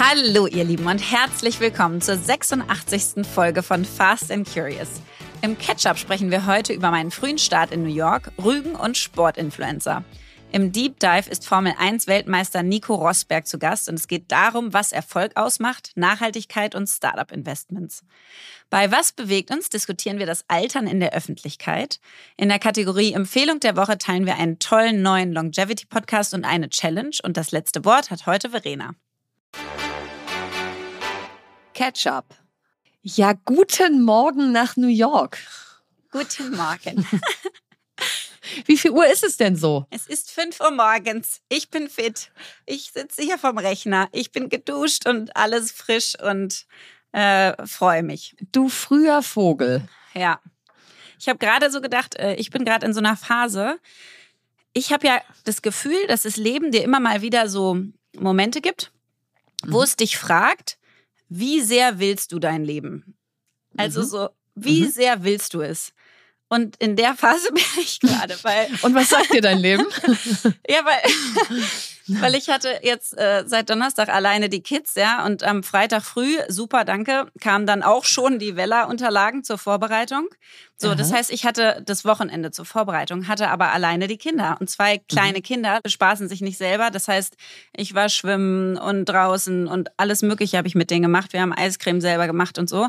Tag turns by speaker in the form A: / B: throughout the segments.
A: Hallo ihr Lieben und herzlich willkommen zur 86. Folge von Fast and Curious. Im Catch-up sprechen wir heute über meinen frühen Start in New York, Rügen und Sportinfluencer. Im Deep Dive ist Formel 1 Weltmeister Nico Rosberg zu Gast und es geht darum, was Erfolg ausmacht, Nachhaltigkeit und Startup Investments. Bei Was bewegt uns diskutieren wir das Altern in der Öffentlichkeit. In der Kategorie Empfehlung der Woche teilen wir einen tollen neuen Longevity Podcast und eine Challenge und das letzte Wort hat heute Verena.
B: Catch-up. Ja, guten Morgen nach New York.
A: Guten Morgen.
B: Wie viel Uhr ist es denn so?
A: Es ist 5 Uhr morgens. Ich bin fit. Ich sitze hier vom Rechner. Ich bin geduscht und alles frisch und äh, freue mich.
B: Du früher Vogel.
A: Ja. Ich habe gerade so gedacht, äh, ich bin gerade in so einer Phase. Ich habe ja das Gefühl, dass das Leben dir immer mal wieder so Momente gibt, wo mhm. es dich fragt, wie sehr willst du dein Leben? Also mhm. so, wie mhm. sehr willst du es? Und in der Phase bin ich gerade, weil.
B: Und was sagt dir dein Leben?
A: ja, weil, weil ich hatte jetzt äh, seit Donnerstag alleine die Kids, ja, und am Freitag früh, super, danke, kamen dann auch schon die Weller-Unterlagen zur Vorbereitung. So, Aha. das heißt, ich hatte das Wochenende zur Vorbereitung, hatte aber alleine die Kinder. Und zwei kleine mhm. Kinder bespaßen sich nicht selber. Das heißt, ich war schwimmen und draußen und alles Mögliche habe ich mit denen gemacht. Wir haben Eiscreme selber gemacht und so.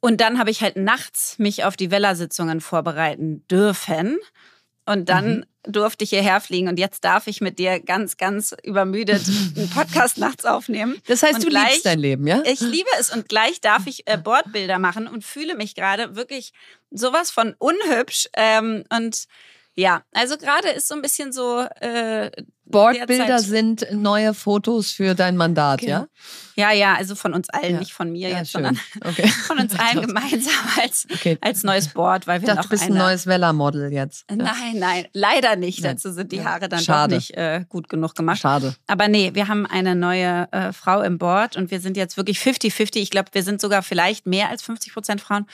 A: Und dann habe ich halt nachts mich auf die Weller-Sitzungen vorbereiten dürfen. Und dann mhm. durfte ich hierher fliegen und jetzt darf ich mit dir ganz, ganz übermüdet einen Podcast nachts aufnehmen.
B: Das heißt,
A: und
B: du gleich, liebst dein Leben, ja?
A: Ich liebe es und gleich darf ich äh, Bordbilder machen und fühle mich gerade wirklich sowas von unhübsch. Ähm, und ja, also gerade ist so ein bisschen so äh,
B: Boardbilder sind neue Fotos für dein Mandat, okay. ja?
A: Ja, ja, also von uns allen, ja. nicht von mir ja, jetzt, schön. sondern okay. von uns allen gemeinsam als, okay. als neues Board, weil wir dachte, noch
B: du bist
A: eine...
B: ein neues Vella-Model jetzt.
A: Nein, nein, leider nicht. Nein. Dazu sind die Haare dann Schade. doch nicht äh, gut genug gemacht.
B: Schade.
A: Aber nee, wir haben eine neue äh, Frau im Board und wir sind jetzt wirklich 50-50. Ich glaube, wir sind sogar vielleicht mehr als 50 Prozent Frauen.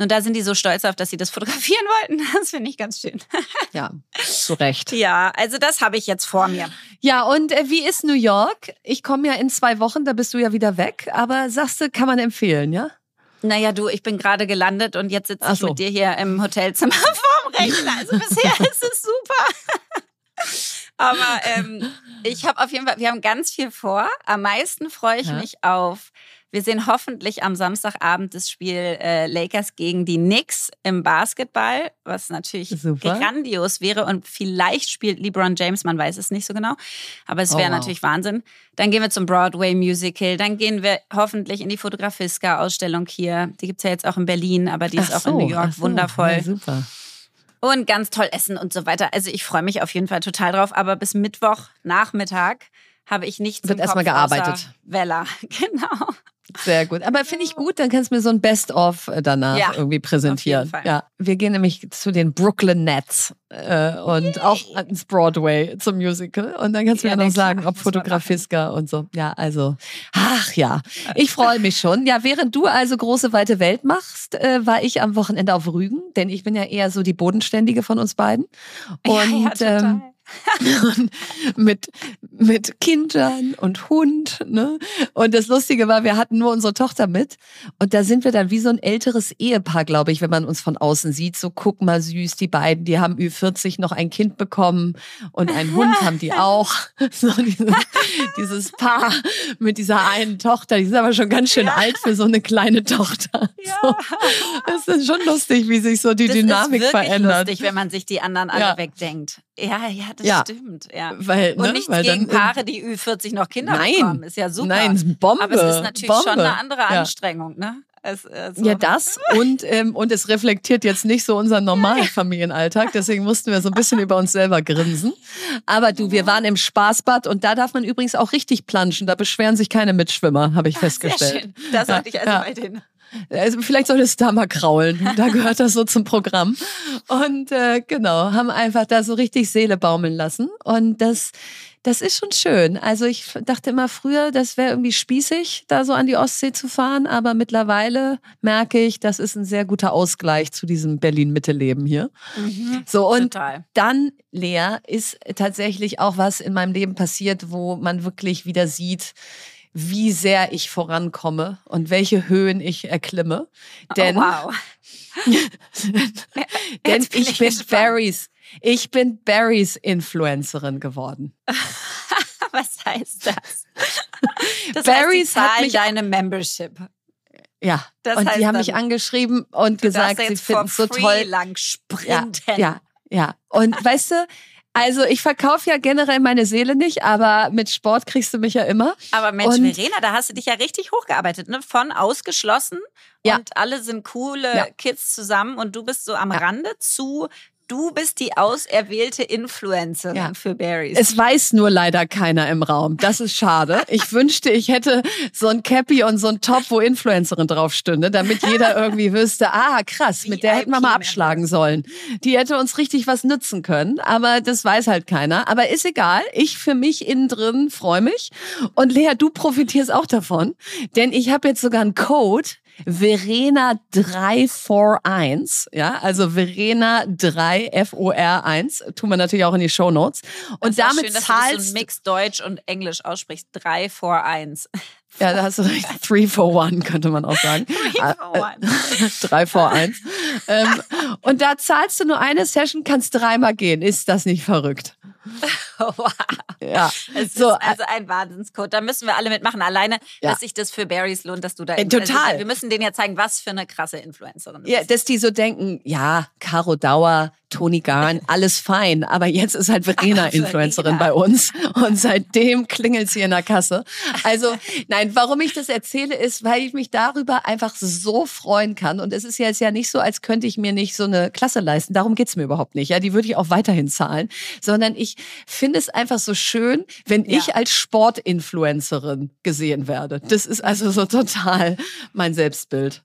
A: Und da sind die so stolz auf, dass sie das fotografieren wollten. Das finde ich ganz schön.
B: ja, zu Recht.
A: Ja, also das habe ich jetzt vor mir.
B: Ja, und äh, wie ist New York? Ich komme ja in zwei Wochen, da bist du ja wieder weg. Aber sagst du, kann man empfehlen, ja?
A: Naja, du, ich bin gerade gelandet und jetzt sitze ich so. mit dir hier im Hotelzimmer vorm Rechner. Also bisher ist es super. Aber ähm, ich habe auf jeden Fall, wir haben ganz viel vor. Am meisten freue ich ja. mich auf wir sehen hoffentlich am Samstagabend das Spiel äh, Lakers gegen die Knicks im Basketball, was natürlich Super. grandios wäre. Und vielleicht spielt LeBron James, man weiß es nicht so genau. Aber es wäre oh, wow. natürlich Wahnsinn. Dann gehen wir zum Broadway Musical. Dann gehen wir hoffentlich in die Fotografiska-Ausstellung hier. Die gibt es ja jetzt auch in Berlin, aber die ist so, auch in New York so. wundervoll. Ja, super und ganz toll essen und so weiter. Also ich freue mich auf jeden Fall total drauf. Aber bis Mittwoch Nachmittag habe ich nichts
B: Wird erstmal gearbeitet.
A: Vella, genau.
B: Sehr gut. Aber finde ich gut, dann kannst du mir so ein Best-of äh, danach ja, irgendwie präsentieren. Ja, wir gehen nämlich zu den Brooklyn Nets äh, und Yay. auch ins Broadway zum Musical. Und dann kannst du ja, mir noch sagen, ob Fotografiska und so. Ja, also, ach ja, ich freue mich schon. Ja, während du also große weite Welt machst, äh, war ich am Wochenende auf Rügen, denn ich bin ja eher so die Bodenständige von uns beiden. Und ja, ja, ähm, mit, mit Kindern und Hund. Ne? Und das Lustige war, wir hatten nur unsere Tochter mit. Und da sind wir dann wie so ein älteres Ehepaar, glaube ich, wenn man uns von außen sieht. So, guck mal süß, die beiden, die haben Ü40 noch ein Kind bekommen und einen Hund haben die auch. So dieses, dieses Paar mit dieser einen Tochter, die sind aber schon ganz schön ja. alt für so eine kleine Tochter. Ja. So. Das ist schon lustig, wie sich so die
A: das
B: Dynamik
A: ist
B: verändert.
A: lustig, wenn man sich die anderen alle ja. wegdenkt. Ja, ja, das ja. stimmt. Ja.
B: Weil,
A: ne, und nichts weil gegen Paare, die Ü40 noch Kinder
B: nein,
A: bekommen, ist ja super.
B: Nein, Bombe.
A: Aber es ist natürlich
B: Bombe.
A: schon eine andere Anstrengung, ne? Es,
B: äh, so. Ja, das und, ähm, und es reflektiert jetzt nicht so unseren normalen Familienalltag. Deswegen mussten wir so ein bisschen über uns selber grinsen. Aber du, wir waren im Spaßbad und da darf man übrigens auch richtig planschen. Da beschweren sich keine Mitschwimmer, habe ich ah, festgestellt. Sehr schön.
A: Da sollte ich also ja. bei denen
B: also vielleicht solltest du da mal kraulen. Da gehört das so zum Programm. Und äh, genau, haben einfach da so richtig Seele baumeln lassen. Und das, das ist schon schön. Also ich dachte immer früher, das wäre irgendwie spießig, da so an die Ostsee zu fahren. Aber mittlerweile merke ich, das ist ein sehr guter Ausgleich zu diesem Berlin-Mitte-Leben hier. Mhm, so, und total. dann, Lea, ist tatsächlich auch was in meinem Leben passiert, wo man wirklich wieder sieht, wie sehr ich vorankomme und welche Höhen ich erklimme. Oh, denn, oh, wow. denn ich bin gespannt. Barrys, ich bin Barrys Influencerin geworden.
A: Was heißt das? Das Barrys heißt, hat mich deine Membership.
B: Ja, das und die haben mich angeschrieben und gesagt, sie finden es so toll.
A: lang sprinten.
B: Ja, ja, ja. Und weißt du, also ich verkaufe ja generell meine Seele nicht, aber mit Sport kriegst du mich ja immer.
A: Aber Mensch, und Verena, da hast du dich ja richtig hochgearbeitet, ne? Von ausgeschlossen ja. und alle sind coole ja. Kids zusammen und du bist so am ja. Rande zu Du bist die auserwählte Influencerin ja. für Berries.
B: Es weiß nur leider keiner im Raum. Das ist schade. Ich wünschte, ich hätte so ein Cappy und so ein Top, wo Influencerin drauf stünde, damit jeder irgendwie wüsste, ah, krass, mit der hätten wir mal abschlagen sollen. Die hätte uns richtig was nützen können, aber das weiß halt keiner. Aber ist egal. Ich für mich innen drin freue mich. Und Lea, du profitierst auch davon, denn ich habe jetzt sogar einen Code, Verena 341, ja, also Verena 3 F O R 1, tun wir natürlich auch in die Show Notes. Und damit schön, dass zahlst
A: du so Mix Deutsch und Englisch aussprichst, 341.
B: Ja, da hast du recht. 3 for 1 könnte man auch sagen. 3 for 1. 3 for 1. ähm, und da zahlst du nur eine Session, kannst dreimal gehen. Ist das nicht verrückt?
A: wow. Ja. Es so, ist also ein Wahnsinnscode. Da müssen wir alle mitmachen. Alleine, ja. dass sich das für Barrys lohnt, dass du da.
B: Äh, total.
A: Also, wir müssen denen ja zeigen, was für eine krasse Influencerin
B: Ja, dass die so denken, ja, Caro Dauer, Toni Garn, alles fein. Aber jetzt ist halt Verena Influencerin bei uns. Und seitdem klingelt sie in der Kasse. Also, nein, warum ich das erzähle, ist, weil ich mich darüber einfach so freuen kann. Und es ist jetzt ja nicht so, als könnte ich mir nicht so eine Klasse leisten. Darum geht's mir überhaupt nicht. Ja, die würde ich auch weiterhin zahlen. Sondern ich finde es einfach so schön, wenn ja. ich als Sportinfluencerin gesehen werde. Das ist also so total mein Selbstbild.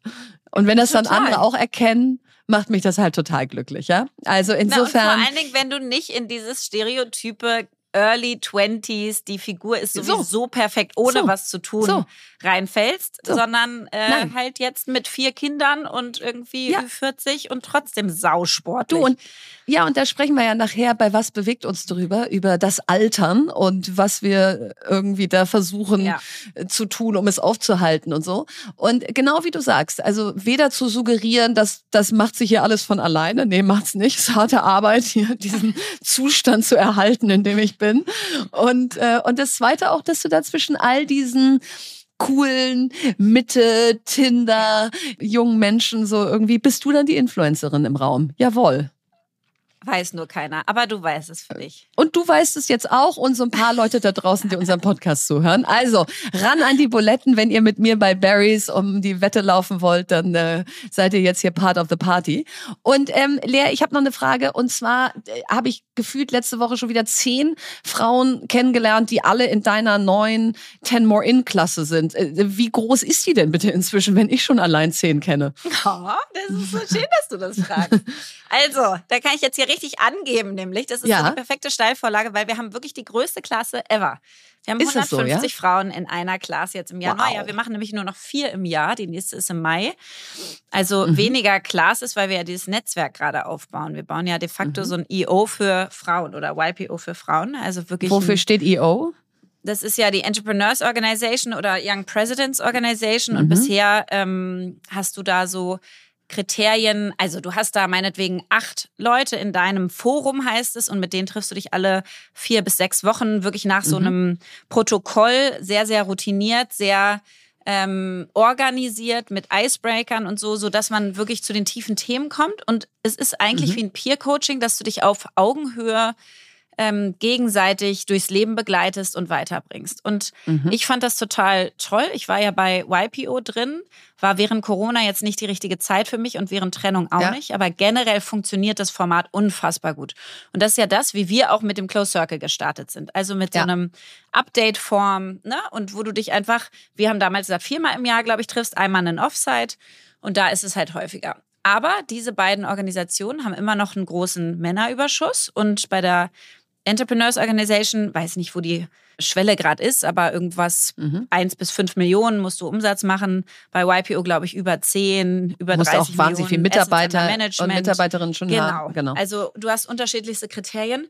B: Und wenn das total. dann andere auch erkennen, macht mich das halt total glücklich, ja? Also insofern.
A: Na, vor allen Dingen, wenn du nicht in dieses Stereotype Early Twenties, die Figur ist sowieso so. perfekt, ohne so. was zu tun, so. reinfällst, sondern äh, halt jetzt mit vier Kindern und irgendwie ja. 40 und trotzdem sausportlich.
B: Du und ja, und da sprechen wir ja nachher bei was bewegt uns drüber, über das Altern und was wir irgendwie da versuchen ja. Zu tun, um es aufzuhalten und so. Und genau wie du sagst, also weder zu suggerieren, dass das macht sich hier alles von alleine, nee, macht's nicht. Es ist harte Arbeit, hier diesen Zustand zu erhalten, in dem ich bin. Und, äh, und das Zweite auch, dass du da zwischen all diesen coolen Mitte, Tinder, jungen Menschen so irgendwie, bist du dann die Influencerin im Raum? Jawohl.
A: Weiß nur keiner, aber du weißt es für dich.
B: Und du weißt es jetzt auch und so ein paar Leute da draußen, die unseren Podcast zuhören. Also ran an die Buletten, wenn ihr mit mir bei Barry's um die Wette laufen wollt, dann äh, seid ihr jetzt hier Part of the Party. Und ähm, Lea, ich habe noch eine Frage und zwar äh, habe ich gefühlt letzte Woche schon wieder zehn Frauen kennengelernt, die alle in deiner neuen Ten More In Klasse sind. Äh, wie groß ist die denn bitte inzwischen, wenn ich schon allein zehn kenne?
A: Oh, das ist so schön, dass du das fragst. Also, da kann ich jetzt hier richtig angeben, nämlich. Das ist ja. so die perfekte Steilvorlage, weil wir haben wirklich die größte Klasse ever. Wir haben 150 so, ja? Frauen in einer Klasse jetzt im Januar. Wow. Ja, wir machen nämlich nur noch vier im Jahr. Die nächste ist im Mai. Also mhm. weniger Classes, weil wir ja dieses Netzwerk gerade aufbauen. Wir bauen ja de facto mhm. so ein EO für Frauen oder YPO für Frauen. Also wirklich.
B: Wofür steht EO?
A: Das ist ja die Entrepreneurs Organization oder Young Presidents Organization. Mhm. Und bisher ähm, hast du da so Kriterien, also du hast da meinetwegen acht Leute in deinem Forum, heißt es, und mit denen triffst du dich alle vier bis sechs Wochen wirklich nach so mhm. einem Protokoll, sehr, sehr routiniert, sehr ähm, organisiert mit Icebreakern und so, so dass man wirklich zu den tiefen Themen kommt. Und es ist eigentlich mhm. wie ein Peer-Coaching, dass du dich auf Augenhöhe ähm, gegenseitig durchs Leben begleitest und weiterbringst. Und mhm. ich fand das total toll. Ich war ja bei YPO drin, war während Corona jetzt nicht die richtige Zeit für mich und während Trennung auch ja. nicht. Aber generell funktioniert das Format unfassbar gut. Und das ist ja das, wie wir auch mit dem Close Circle gestartet sind. Also mit ja. so einem Update-Form, ne? Und wo du dich einfach, wir haben damals gesagt, viermal im Jahr, glaube ich, triffst, einmal einen Offsite. Und da ist es halt häufiger. Aber diese beiden Organisationen haben immer noch einen großen Männerüberschuss. Und bei der Entrepreneurs Organization, weiß nicht, wo die Schwelle gerade ist, aber irgendwas mhm. 1 bis 5 Millionen musst du Umsatz machen. Bei YPO, glaube ich, über 10, über musst 30 auch wahnsinnig
B: viele Mitarbeiter und Mitarbeiterinnen schon
A: genau. haben. Genau. Also du hast unterschiedlichste Kriterien.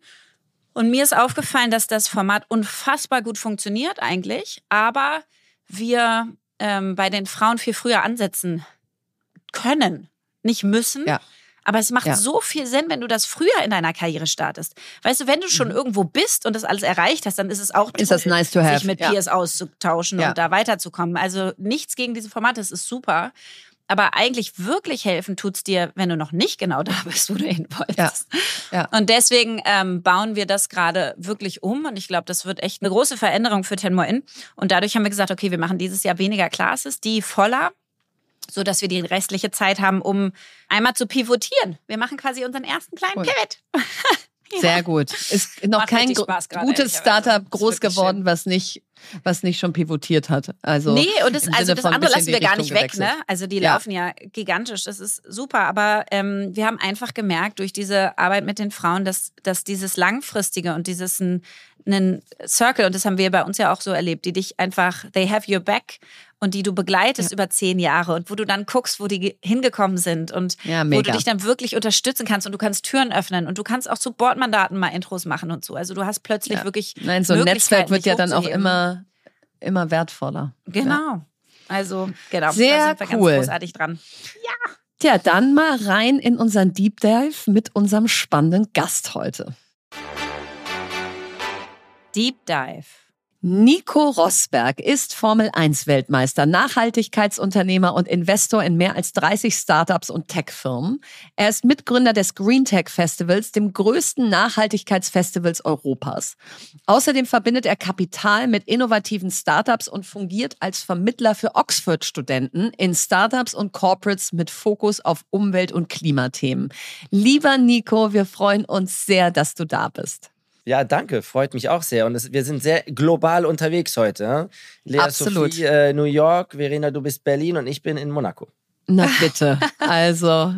A: Und mir ist aufgefallen, dass das Format unfassbar gut funktioniert eigentlich, aber wir ähm, bei den Frauen viel früher ansetzen können, nicht müssen. Ja. Aber es macht ja. so viel Sinn, wenn du das früher in deiner Karriere startest. Weißt du, wenn du schon mhm. irgendwo bist und das alles erreicht hast, dann ist es auch
B: ist das nice to have.
A: sich mit ja. Peers auszutauschen ja. und da weiterzukommen. Also nichts gegen diese Formate, das ist super. Aber eigentlich wirklich helfen tut es dir, wenn du noch nicht genau da bist, wo du hin wolltest. Ja. Ja. Und deswegen ähm, bauen wir das gerade wirklich um. Und ich glaube, das wird echt eine große Veränderung für Ten More In. Und dadurch haben wir gesagt, okay, wir machen dieses Jahr weniger Classes, die voller so dass wir die restliche Zeit haben, um einmal zu pivotieren. Wir machen quasi unseren ersten kleinen cool. Pivot.
B: ja. Sehr gut. Ist noch Macht kein gutes Startup groß geworden, schön. was nicht was nicht schon pivotiert hat. Also
A: nee, und das, also das andere lassen wir gar nicht weg. Ne? Also die ja. laufen ja gigantisch, das ist super. Aber ähm, wir haben einfach gemerkt durch diese Arbeit mit den Frauen, dass, dass dieses Langfristige und dieses einen Circle, und das haben wir bei uns ja auch so erlebt, die dich einfach, they have your back und die du begleitest ja. über zehn Jahre und wo du dann guckst, wo die hingekommen sind und ja, wo du dich dann wirklich unterstützen kannst und du kannst Türen öffnen und du kannst auch zu Bordmandaten mal Intros machen und so. Also du hast plötzlich ja. wirklich.
B: Nein, so ein Netzwerk wird ja dann auch immer, immer wertvoller.
A: Genau. Also, genau.
B: Sehr
A: da sind wir
B: cool.
A: ganz großartig dran.
B: Ja. Tja, dann mal rein in unseren Deep Dive mit unserem spannenden Gast heute.
A: Deep Dive.
B: Nico Rosberg ist Formel 1 Weltmeister, Nachhaltigkeitsunternehmer und Investor in mehr als 30 Startups und Tech-Firmen. Er ist Mitgründer des Green Tech Festivals, dem größten Nachhaltigkeitsfestivals Europas. Außerdem verbindet er Kapital mit innovativen Startups und fungiert als Vermittler für Oxford-Studenten in Startups und Corporates mit Fokus auf Umwelt- und Klimathemen. Lieber Nico, wir freuen uns sehr, dass du da bist.
C: Ja, danke, freut mich auch sehr. Und es, wir sind sehr global unterwegs heute. Lea
B: Absolut.
C: Sophie, äh, New York, Verena, du bist Berlin und ich bin in Monaco.
B: Na bitte. Also,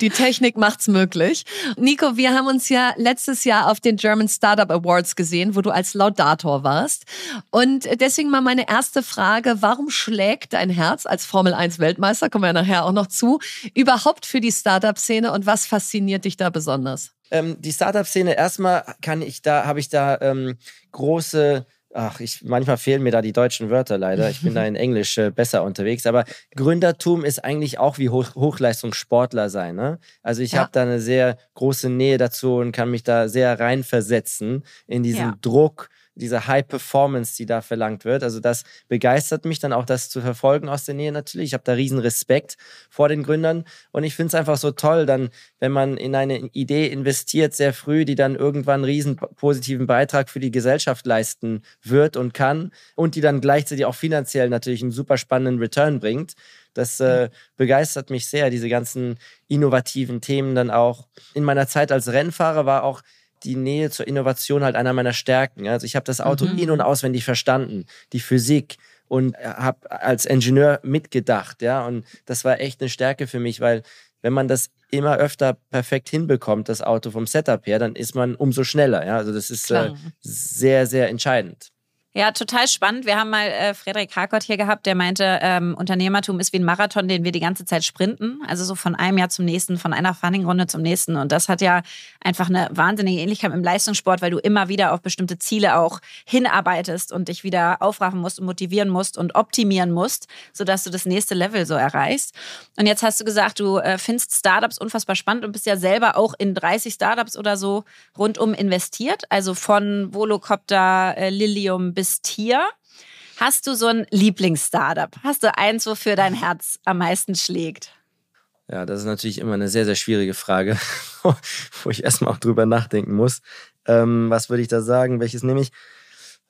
B: die Technik macht's möglich. Nico, wir haben uns ja letztes Jahr auf den German Startup Awards gesehen, wo du als Laudator warst. Und deswegen mal meine erste Frage. Warum schlägt dein Herz als Formel 1 Weltmeister, kommen wir ja nachher auch noch zu, überhaupt für die Startup-Szene und was fasziniert dich da besonders?
C: Ähm, die Startup-Szene, erstmal kann ich da, habe ich da ähm, große ach, ich, manchmal fehlen mir da die deutschen Wörter leider. Ich bin da in Englisch äh, besser unterwegs. Aber Gründertum ist eigentlich auch wie Hoch Hochleistungssportler sein. Ne? Also ich ja. habe da eine sehr große Nähe dazu und kann mich da sehr reinversetzen in diesen ja. Druck diese High Performance, die da verlangt wird. Also das begeistert mich dann auch, das zu verfolgen aus der Nähe natürlich. Ich habe da riesen Respekt vor den Gründern und ich finde es einfach so toll, dann, wenn man in eine Idee investiert, sehr früh, die dann irgendwann einen riesen positiven Beitrag für die Gesellschaft leisten wird und kann und die dann gleichzeitig auch finanziell natürlich einen super spannenden Return bringt. Das äh, begeistert mich sehr, diese ganzen innovativen Themen dann auch. In meiner Zeit als Rennfahrer war auch die Nähe zur Innovation halt einer meiner Stärken. Also ich habe das Auto mhm. in- und auswendig verstanden, die Physik und habe als Ingenieur mitgedacht, ja. Und das war echt eine Stärke für mich, weil wenn man das immer öfter perfekt hinbekommt, das Auto vom Setup her, dann ist man umso schneller, ja. Also das ist äh, sehr, sehr entscheidend.
A: Ja, total spannend. Wir haben mal äh, Frederik Harkott hier gehabt, der meinte, ähm, Unternehmertum ist wie ein Marathon, den wir die ganze Zeit sprinten. Also so von einem Jahr zum nächsten, von einer Funding-Runde zum nächsten. Und das hat ja einfach eine wahnsinnige Ähnlichkeit im Leistungssport, weil du immer wieder auf bestimmte Ziele auch hinarbeitest und dich wieder aufraffen musst und motivieren musst und optimieren musst, sodass du das nächste Level so erreichst. Und jetzt hast du gesagt, du äh, findest Startups unfassbar spannend und bist ja selber auch in 30 Startups oder so rundum investiert. Also von Volocopter, äh, Lilium bis Tier. Hast du so ein Lieblingsstartup? Hast du eins, wofür dein Herz am meisten schlägt?
C: Ja, das ist natürlich immer eine sehr, sehr schwierige Frage, wo ich erstmal auch drüber nachdenken muss. Ähm, was würde ich da sagen? Welches nehme ich?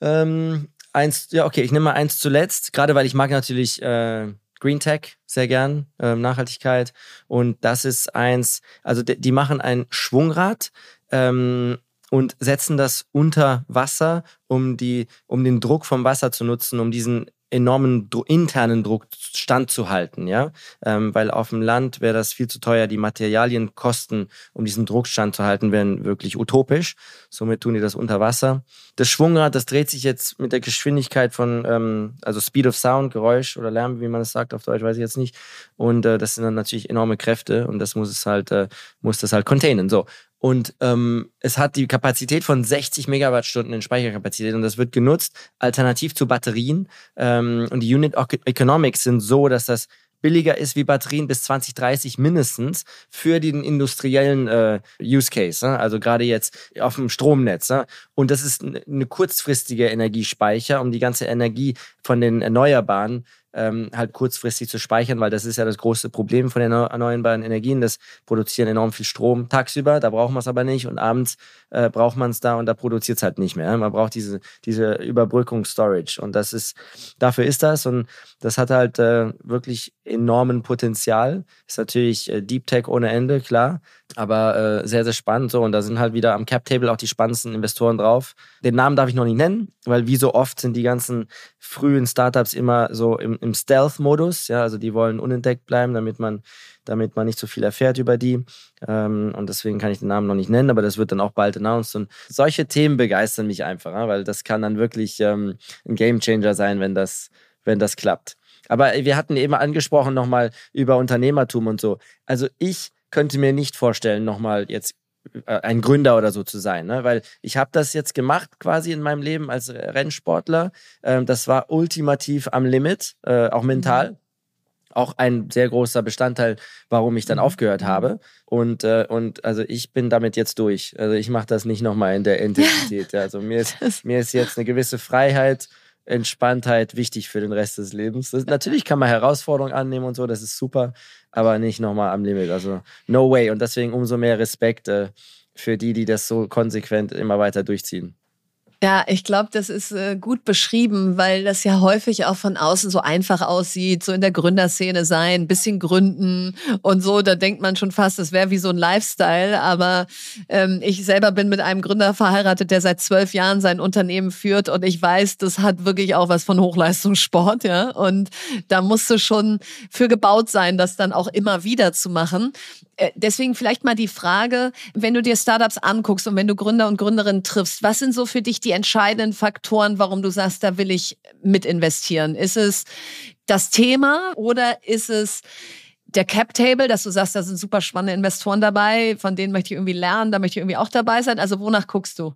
C: Ähm, eins, ja, okay, ich nehme mal eins zuletzt, gerade weil ich mag natürlich äh, Green Tech sehr gern, äh, Nachhaltigkeit. Und das ist eins, also die, die machen ein Schwungrad. Ähm, und setzen das unter Wasser, um, die, um den Druck vom Wasser zu nutzen, um diesen enormen internen Druck standzuhalten, ja, ähm, weil auf dem Land wäre das viel zu teuer. Die Materialienkosten, um diesen Druck standzuhalten, wären wirklich utopisch. Somit tun die das unter Wasser. Das Schwungrad, das dreht sich jetzt mit der Geschwindigkeit von, ähm, also Speed of Sound, Geräusch oder Lärm, wie man es sagt auf Deutsch, weiß ich jetzt nicht. Und äh, das sind dann natürlich enorme Kräfte und das muss es halt, äh, muss das halt containen. So und ähm, es hat die Kapazität von 60 Megawattstunden in Speicherkapazität und das wird genutzt alternativ zu Batterien. Ähm, und die Unit Economics sind so, dass das billiger ist wie Batterien bis 2030 mindestens für den industriellen äh, Use Case. Ne? Also gerade jetzt auf dem Stromnetz. Ne? Und das ist eine kurzfristige Energiespeicher, um die ganze Energie von den Erneuerbaren ähm, halt kurzfristig zu speichern, weil das ist ja das große Problem von den erneuerbaren Energien. Das produzieren enorm viel Strom tagsüber, da braucht man es aber nicht und abends äh, braucht man es da und da produziert es halt nicht mehr. Man braucht diese, diese Überbrückungsstorage und das ist, dafür ist das und das hat halt äh, wirklich enormen Potenzial. Ist natürlich äh, Deep Tech ohne Ende, klar, aber äh, sehr, sehr spannend so und da sind halt wieder am Cap Table auch die spannendsten Investoren drauf. Den Namen darf ich noch nicht nennen, weil wie so oft sind die ganzen frühen Startups immer so im, im Stealth-Modus, ja, also die wollen unentdeckt bleiben, damit man damit man nicht so viel erfährt über die. Ähm, und deswegen kann ich den Namen noch nicht nennen, aber das wird dann auch bald announced. Und solche Themen begeistern mich einfach, weil das kann dann wirklich ähm, ein Gamechanger sein, wenn das, wenn das klappt. Aber wir hatten eben angesprochen nochmal über Unternehmertum und so. Also ich könnte mir nicht vorstellen, nochmal jetzt ein Gründer oder so zu sein, ne? weil ich habe das jetzt gemacht quasi in meinem Leben als Rennsportler. Ähm, das war ultimativ am Limit, äh, auch mental. Mhm auch ein sehr großer Bestandteil, warum ich dann mhm. aufgehört habe. Und, äh, und also ich bin damit jetzt durch. Also ich mache das nicht nochmal in der Intensität. Also mir ist, mir ist jetzt eine gewisse Freiheit, Entspanntheit wichtig für den Rest des Lebens. Das, natürlich kann man Herausforderungen annehmen und so, das ist super, aber nicht nochmal am Limit. Also no way. Und deswegen umso mehr Respekt äh, für die, die das so konsequent immer weiter durchziehen.
B: Ja, ich glaube, das ist äh, gut beschrieben, weil das ja häufig auch von außen so einfach aussieht, so in der Gründerszene sein, ein bisschen gründen und so. Da denkt man schon fast, das wäre wie so ein Lifestyle. Aber ähm, ich selber bin mit einem Gründer verheiratet, der seit zwölf Jahren sein Unternehmen führt und ich weiß, das hat wirklich auch was von Hochleistungssport, ja. Und da musst du schon für gebaut sein, das dann auch immer wieder zu machen. Äh, deswegen vielleicht mal die Frage, wenn du dir Startups anguckst und wenn du Gründer und Gründerinnen triffst, was sind so für dich die entscheidenden Faktoren, warum du sagst, da will ich mit investieren? Ist es das Thema oder ist es der Cap Table, dass du sagst, da sind super spannende Investoren dabei, von denen möchte ich irgendwie lernen, da möchte ich irgendwie auch dabei sein? Also wonach guckst du?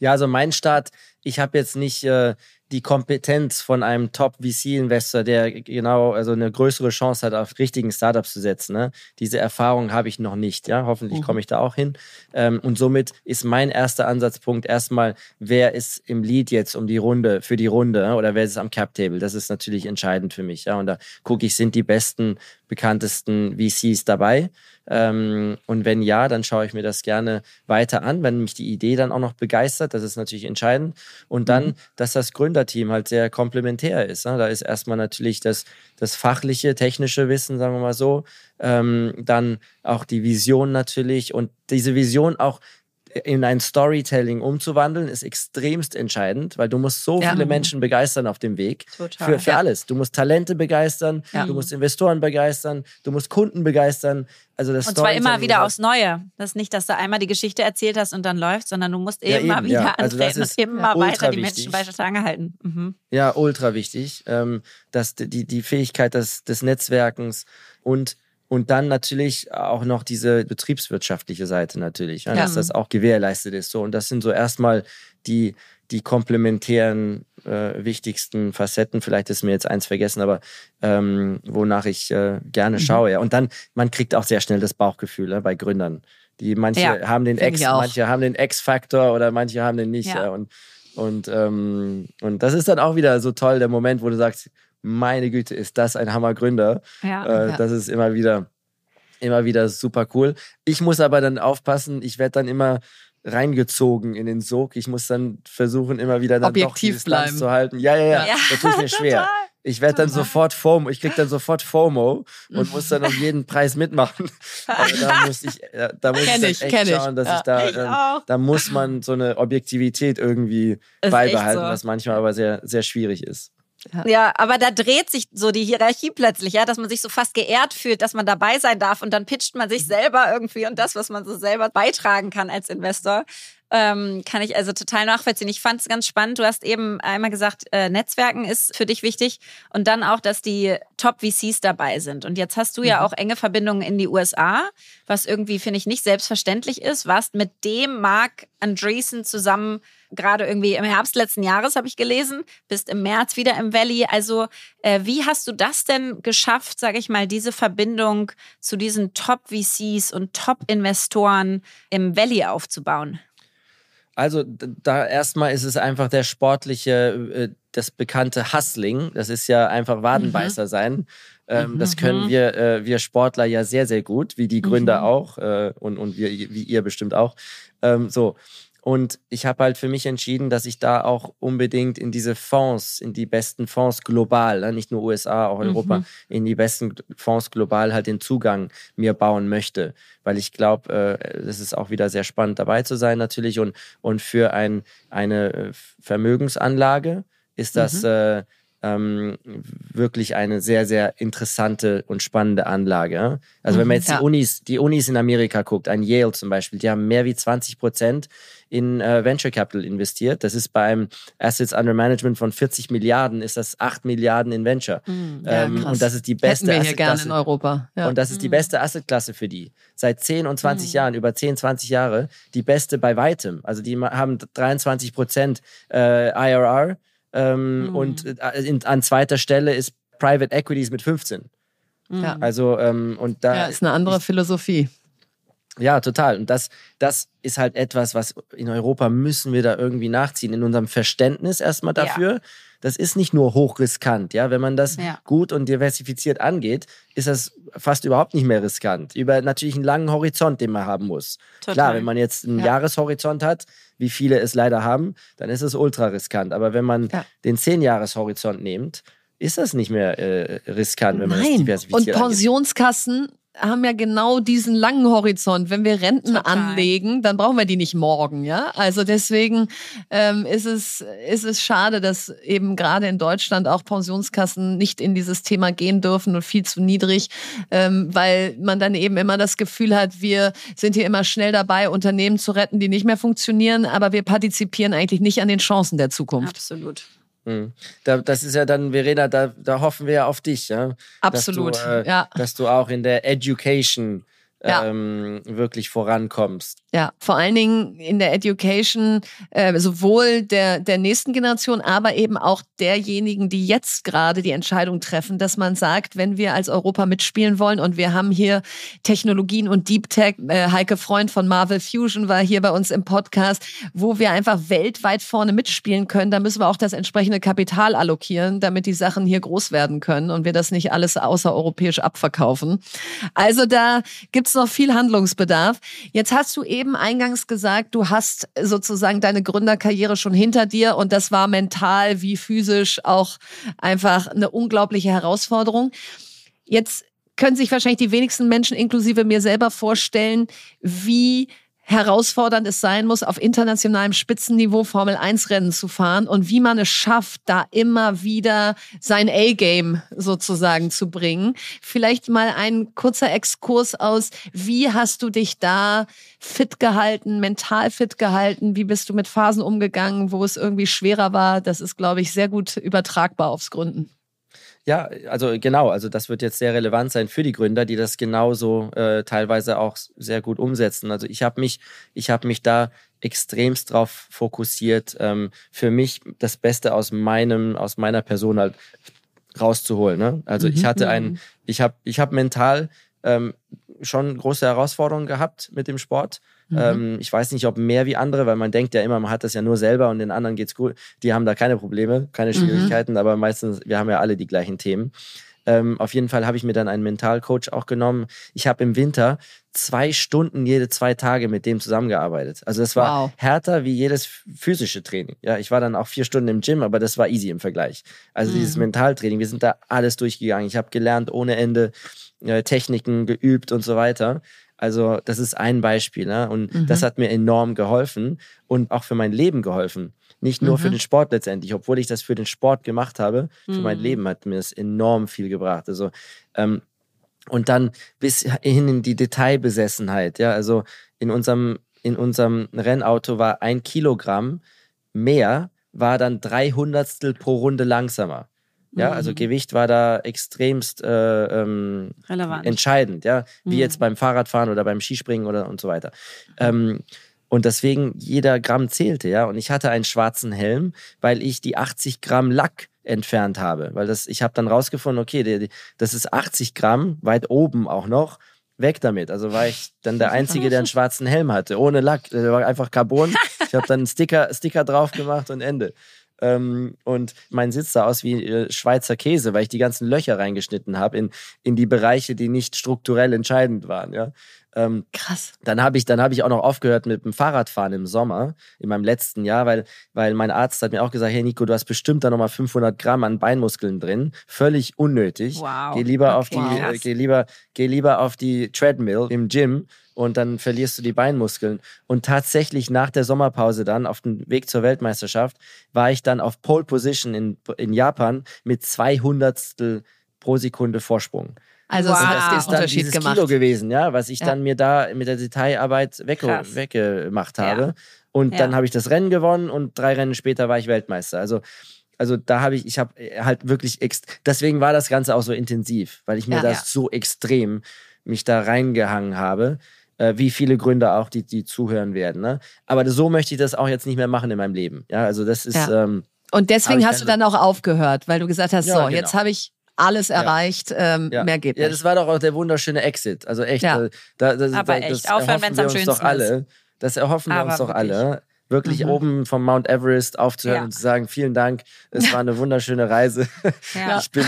C: Ja, also mein Start, ich habe jetzt nicht äh, die Kompetenz von einem Top-VC-Investor, der genau also eine größere Chance hat, auf richtigen Startups zu setzen. Ne? Diese Erfahrung habe ich noch nicht. Ja, hoffentlich mhm. komme ich da auch hin. Ähm, und somit ist mein erster Ansatzpunkt erstmal, wer ist im Lead jetzt um die Runde für die Runde oder wer ist am Cap Table? Das ist natürlich entscheidend für mich. Ja, und da gucke ich, sind die besten, bekanntesten VCs dabei. Ähm, und wenn ja, dann schaue ich mir das gerne weiter an, wenn mich die Idee dann auch noch begeistert. Das ist natürlich entscheidend. Und dann, mhm. dass das Gründerteam halt sehr komplementär ist. Ne? Da ist erstmal natürlich das, das fachliche, technische Wissen, sagen wir mal so. Ähm, dann auch die Vision natürlich und diese Vision auch in ein Storytelling umzuwandeln, ist extremst entscheidend, weil du musst so ja. viele Menschen begeistern auf dem Weg. Total. Für, für ja. alles. Du musst Talente begeistern, ja. du musst Investoren begeistern, du musst Kunden begeistern. Also das
A: und zwar immer wieder aufs Neue. Das ist nicht, dass du einmal die Geschichte erzählt hast und dann läuft, sondern du musst eben, mal wieder also antreten und immer weiter die Menschen bei der Stange halten. Mhm.
C: Ja, ultra wichtig. Ähm, dass die, die Fähigkeit des, des Netzwerkens und und dann natürlich auch noch diese betriebswirtschaftliche Seite natürlich, ja, dass das auch gewährleistet ist. So, und das sind so erstmal die, die komplementären äh, wichtigsten Facetten. Vielleicht ist mir jetzt eins vergessen, aber ähm, wonach ich äh, gerne mhm. schaue. Ja. Und dann, man kriegt auch sehr schnell das Bauchgefühl ja, bei Gründern. Die manche ja, haben den X, manche haben den X-Faktor oder manche haben den nicht. Und, und, ähm, und das ist dann auch wieder so toll, der Moment, wo du sagst, meine Güte, ist das ein Hammergründer. Ja, äh, ja. Das ist immer wieder, immer wieder super cool. Ich muss aber dann aufpassen, ich werde dann immer reingezogen in den Sog. Ich muss dann versuchen, immer wieder dann
B: Objektiv doch bleiben
C: zu halten. Ja, ja, ja. ja. Das tut mir schwer. Ich werde dann sofort FOMO, ich krieg dann sofort FOMO und muss dann um jeden Preis mitmachen. Aber da muss ich, da muss kenn ich, echt schauen, dass ja. ich da, ich ähm, da muss man so eine Objektivität irgendwie ist beibehalten, so. was manchmal aber sehr, sehr schwierig ist.
A: Ja. ja. aber da dreht sich so die Hierarchie plötzlich, ja, dass man sich so fast geehrt fühlt, dass man dabei sein darf und dann pitcht man sich selber irgendwie und das, was man so selber beitragen kann als Investor. Ähm, kann ich also total nachvollziehen. Ich fand es ganz spannend. Du hast eben einmal gesagt, äh, Netzwerken ist für dich wichtig und dann auch, dass die Top-VCs dabei sind. Und jetzt hast du ja mhm. auch enge Verbindungen in die USA, was irgendwie, finde ich, nicht selbstverständlich ist. Warst mit dem Mark Andreessen zusammen gerade irgendwie im Herbst letzten Jahres, habe ich gelesen, bist im März wieder im Valley. Also äh, wie hast du das denn geschafft, sage ich mal, diese Verbindung zu diesen Top-VCs und Top-Investoren im Valley aufzubauen?
C: Also da erstmal ist es einfach der sportliche, äh, das bekannte Hustling. Das ist ja einfach Wadenbeißer mhm. sein. Ähm, mhm. Das können mhm. wir, äh, wir Sportler ja sehr, sehr gut, wie die Gründer mhm. auch äh, und, und wir, wie ihr bestimmt auch. Ähm, so. Und ich habe halt für mich entschieden, dass ich da auch unbedingt in diese Fonds, in die besten Fonds global, ne, nicht nur USA, auch Europa, mhm. in die besten Fonds global halt den Zugang mir bauen möchte. Weil ich glaube, äh, das ist auch wieder sehr spannend dabei zu sein natürlich. Und, und für ein, eine äh, Vermögensanlage ist das mhm. Äh, ähm, wirklich eine sehr, sehr interessante und spannende Anlage. Also wenn man mhm, jetzt ja. die Unis, die Unis in Amerika guckt, ein Yale zum Beispiel, die haben mehr wie 20 Prozent in äh, Venture Capital investiert. Das ist beim Assets Under Management von 40 Milliarden, ist das 8 Milliarden in Venture. Mhm, ja, ähm, und das ist die beste
B: Hätten wir hier gerne in Europa.
C: Ja. Und das ist die mhm. beste Assetklasse für die. Seit 10 und 20 mhm. Jahren, über 10, 20 Jahre, die beste bei weitem. Also die haben 23 Prozent äh, IRR ähm, mhm. Und äh, in, an zweiter Stelle ist Private Equities mit 15. Ja. Also, ähm, und da.
B: Ja, ist eine andere ich, Philosophie.
C: Ja, total. Und das, das ist halt etwas, was in Europa müssen wir da irgendwie nachziehen, in unserem Verständnis erstmal dafür. Ja. Das ist nicht nur hochriskant, ja. Wenn man das ja. gut und diversifiziert angeht, ist das fast überhaupt nicht mehr riskant. Über natürlich einen langen Horizont, den man haben muss. Total. Klar, wenn man jetzt einen ja. Jahreshorizont hat, wie viele es leider haben, dann ist es ultra riskant. Aber wenn man den Zehn-Jahres-Horizont nimmt, ist das nicht mehr äh, riskant, wenn man Nein. das diversifiziert.
B: Und Pensionskassen haben ja genau diesen langen Horizont. Wenn wir Renten Total. anlegen, dann brauchen wir die nicht morgen, ja. Also deswegen ähm, ist es ist es schade, dass eben gerade in Deutschland auch Pensionskassen nicht in dieses Thema gehen dürfen und viel zu niedrig, ähm, weil man dann eben immer das Gefühl hat, wir sind hier immer schnell dabei, Unternehmen zu retten, die nicht mehr funktionieren, aber wir partizipieren eigentlich nicht an den Chancen der Zukunft.
A: Absolut.
C: Mhm. Da, das ist ja dann, Verena, da, da hoffen wir ja auf dich, ja.
B: Absolut.
C: Dass du, äh,
B: ja.
C: dass du auch in der Education ja. ähm, wirklich vorankommst.
B: Ja, vor allen Dingen in der Education äh, sowohl der, der nächsten Generation, aber eben auch derjenigen, die jetzt gerade die Entscheidung treffen, dass man sagt, wenn wir als Europa mitspielen wollen und wir haben hier Technologien und Deep Tech, äh, Heike Freund von Marvel Fusion war hier bei uns im Podcast, wo wir einfach weltweit vorne mitspielen können, da müssen wir auch das entsprechende Kapital allokieren, damit die Sachen hier groß werden können und wir das nicht alles außereuropäisch abverkaufen. Also da gibt es noch viel Handlungsbedarf. Jetzt hast du eben eingangs gesagt, du hast sozusagen deine Gründerkarriere schon hinter dir und das war mental wie physisch auch einfach eine unglaubliche Herausforderung. Jetzt können sich wahrscheinlich die wenigsten Menschen inklusive mir selber vorstellen, wie herausfordernd es sein muss, auf internationalem Spitzenniveau Formel 1 Rennen zu fahren und wie man es schafft, da immer wieder sein A-Game sozusagen zu bringen. Vielleicht mal ein kurzer Exkurs aus, wie hast du dich da fit gehalten, mental fit gehalten? Wie bist du mit Phasen umgegangen, wo es irgendwie schwerer war? Das ist, glaube ich, sehr gut übertragbar aufs Gründen.
C: Ja, also genau, also das wird jetzt sehr relevant sein für die Gründer, die das genauso äh, teilweise auch sehr gut umsetzen. Also ich habe mich, ich habe mich da extremst drauf fokussiert, ähm, für mich das Beste aus meinem, aus meiner Person halt rauszuholen. Ne? Also mhm. ich hatte ein, mhm. ich habe, ich habe mental ähm, schon große Herausforderungen gehabt mit dem Sport. Mhm. Ähm, ich weiß nicht, ob mehr wie andere, weil man denkt ja immer, man hat das ja nur selber und den anderen geht's gut. Die haben da keine Probleme, keine mhm. Schwierigkeiten, mhm. aber meistens, wir haben ja alle die gleichen Themen. Ähm, auf jeden Fall habe ich mir dann einen Mentalcoach auch genommen. Ich habe im Winter zwei Stunden jede zwei Tage mit dem zusammengearbeitet. Also das war wow. härter wie jedes physische Training. Ja, ich war dann auch vier Stunden im Gym, aber das war easy im Vergleich. Also mhm. dieses Mentaltraining, wir sind da alles durchgegangen. Ich habe gelernt ohne Ende äh, Techniken geübt und so weiter. Also das ist ein Beispiel ne? und mhm. das hat mir enorm geholfen und auch für mein Leben geholfen. Nicht nur mhm. für den Sport letztendlich, obwohl ich das für den Sport gemacht habe, für mhm. mein Leben hat mir das enorm viel gebracht. Also ähm, und dann bis hin in die Detailbesessenheit, ja, also in unserem in unserem Rennauto war ein Kilogramm mehr, war dann drei Hundertstel pro Runde langsamer. Ja, also mhm. Gewicht war da extremst äh, ähm, entscheidend, ja, wie mhm. jetzt beim Fahrradfahren oder beim Skispringen oder und so weiter. Ähm, und deswegen jeder Gramm zählte, ja. Und ich hatte einen schwarzen Helm, weil ich die 80 Gramm Lack entfernt habe. Weil das, ich habe dann rausgefunden, okay, die, die, das ist 80 Gramm, weit oben auch noch. Weg damit. Also war ich dann der Einzige, der einen schwarzen Helm hatte, ohne Lack. Der war einfach Carbon. Ich habe dann einen Sticker, Sticker drauf gemacht und Ende. Ähm, und mein Sitz sah aus wie äh, Schweizer Käse, weil ich die ganzen Löcher reingeschnitten habe in, in die Bereiche, die nicht strukturell entscheidend waren. Ja?
B: Ähm, Krass.
C: Dann habe ich, hab ich auch noch aufgehört mit dem Fahrradfahren im Sommer, in meinem letzten Jahr, weil, weil mein Arzt hat mir auch gesagt, hey Nico, du hast bestimmt da nochmal 500 Gramm an Beinmuskeln drin. Völlig unnötig. Wow. Geh lieber, okay. auf, die, äh, geh lieber, geh lieber auf die Treadmill im Gym und dann verlierst du die Beinmuskeln. Und tatsächlich nach der Sommerpause dann, auf dem Weg zur Weltmeisterschaft, war ich dann auf Pole Position in, in Japan mit 200 pro Sekunde Vorsprung.
B: Also wow. das ist dann dieses gemacht.
C: Kilo gewesen, ja, was ich ja. dann mir da mit der Detailarbeit wegge weggemacht habe. Ja. Und ja. dann habe ich das Rennen gewonnen und drei Rennen später war ich Weltmeister. Also also da habe ich, ich habe halt wirklich, deswegen war das Ganze auch so intensiv, weil ich mir das so extrem mich da reingehangen habe. Äh, wie viele Gründe auch, die, die zuhören werden. Ne? Aber so möchte ich das auch jetzt nicht mehr machen in meinem Leben. Ja, also das ist. Ähm,
B: und deswegen hast du dann auch aufgehört, weil du gesagt hast, so, genau. jetzt habe ich alles erreicht, ähm, ja. mehr geht nicht.
C: Ja, das war doch auch der wunderschöne Exit. Also echt, ja.
A: Äh, da, da, da, Aber echt, aufhören, wenn es am schönsten doch alle. Ist.
C: Das erhoffen wir Aber uns doch wirklich. alle. Wirklich mhm. oben vom Mount Everest aufzuhören ja. und zu sagen, vielen Dank, es war eine wunderschöne Reise. Ja. Ich, bin,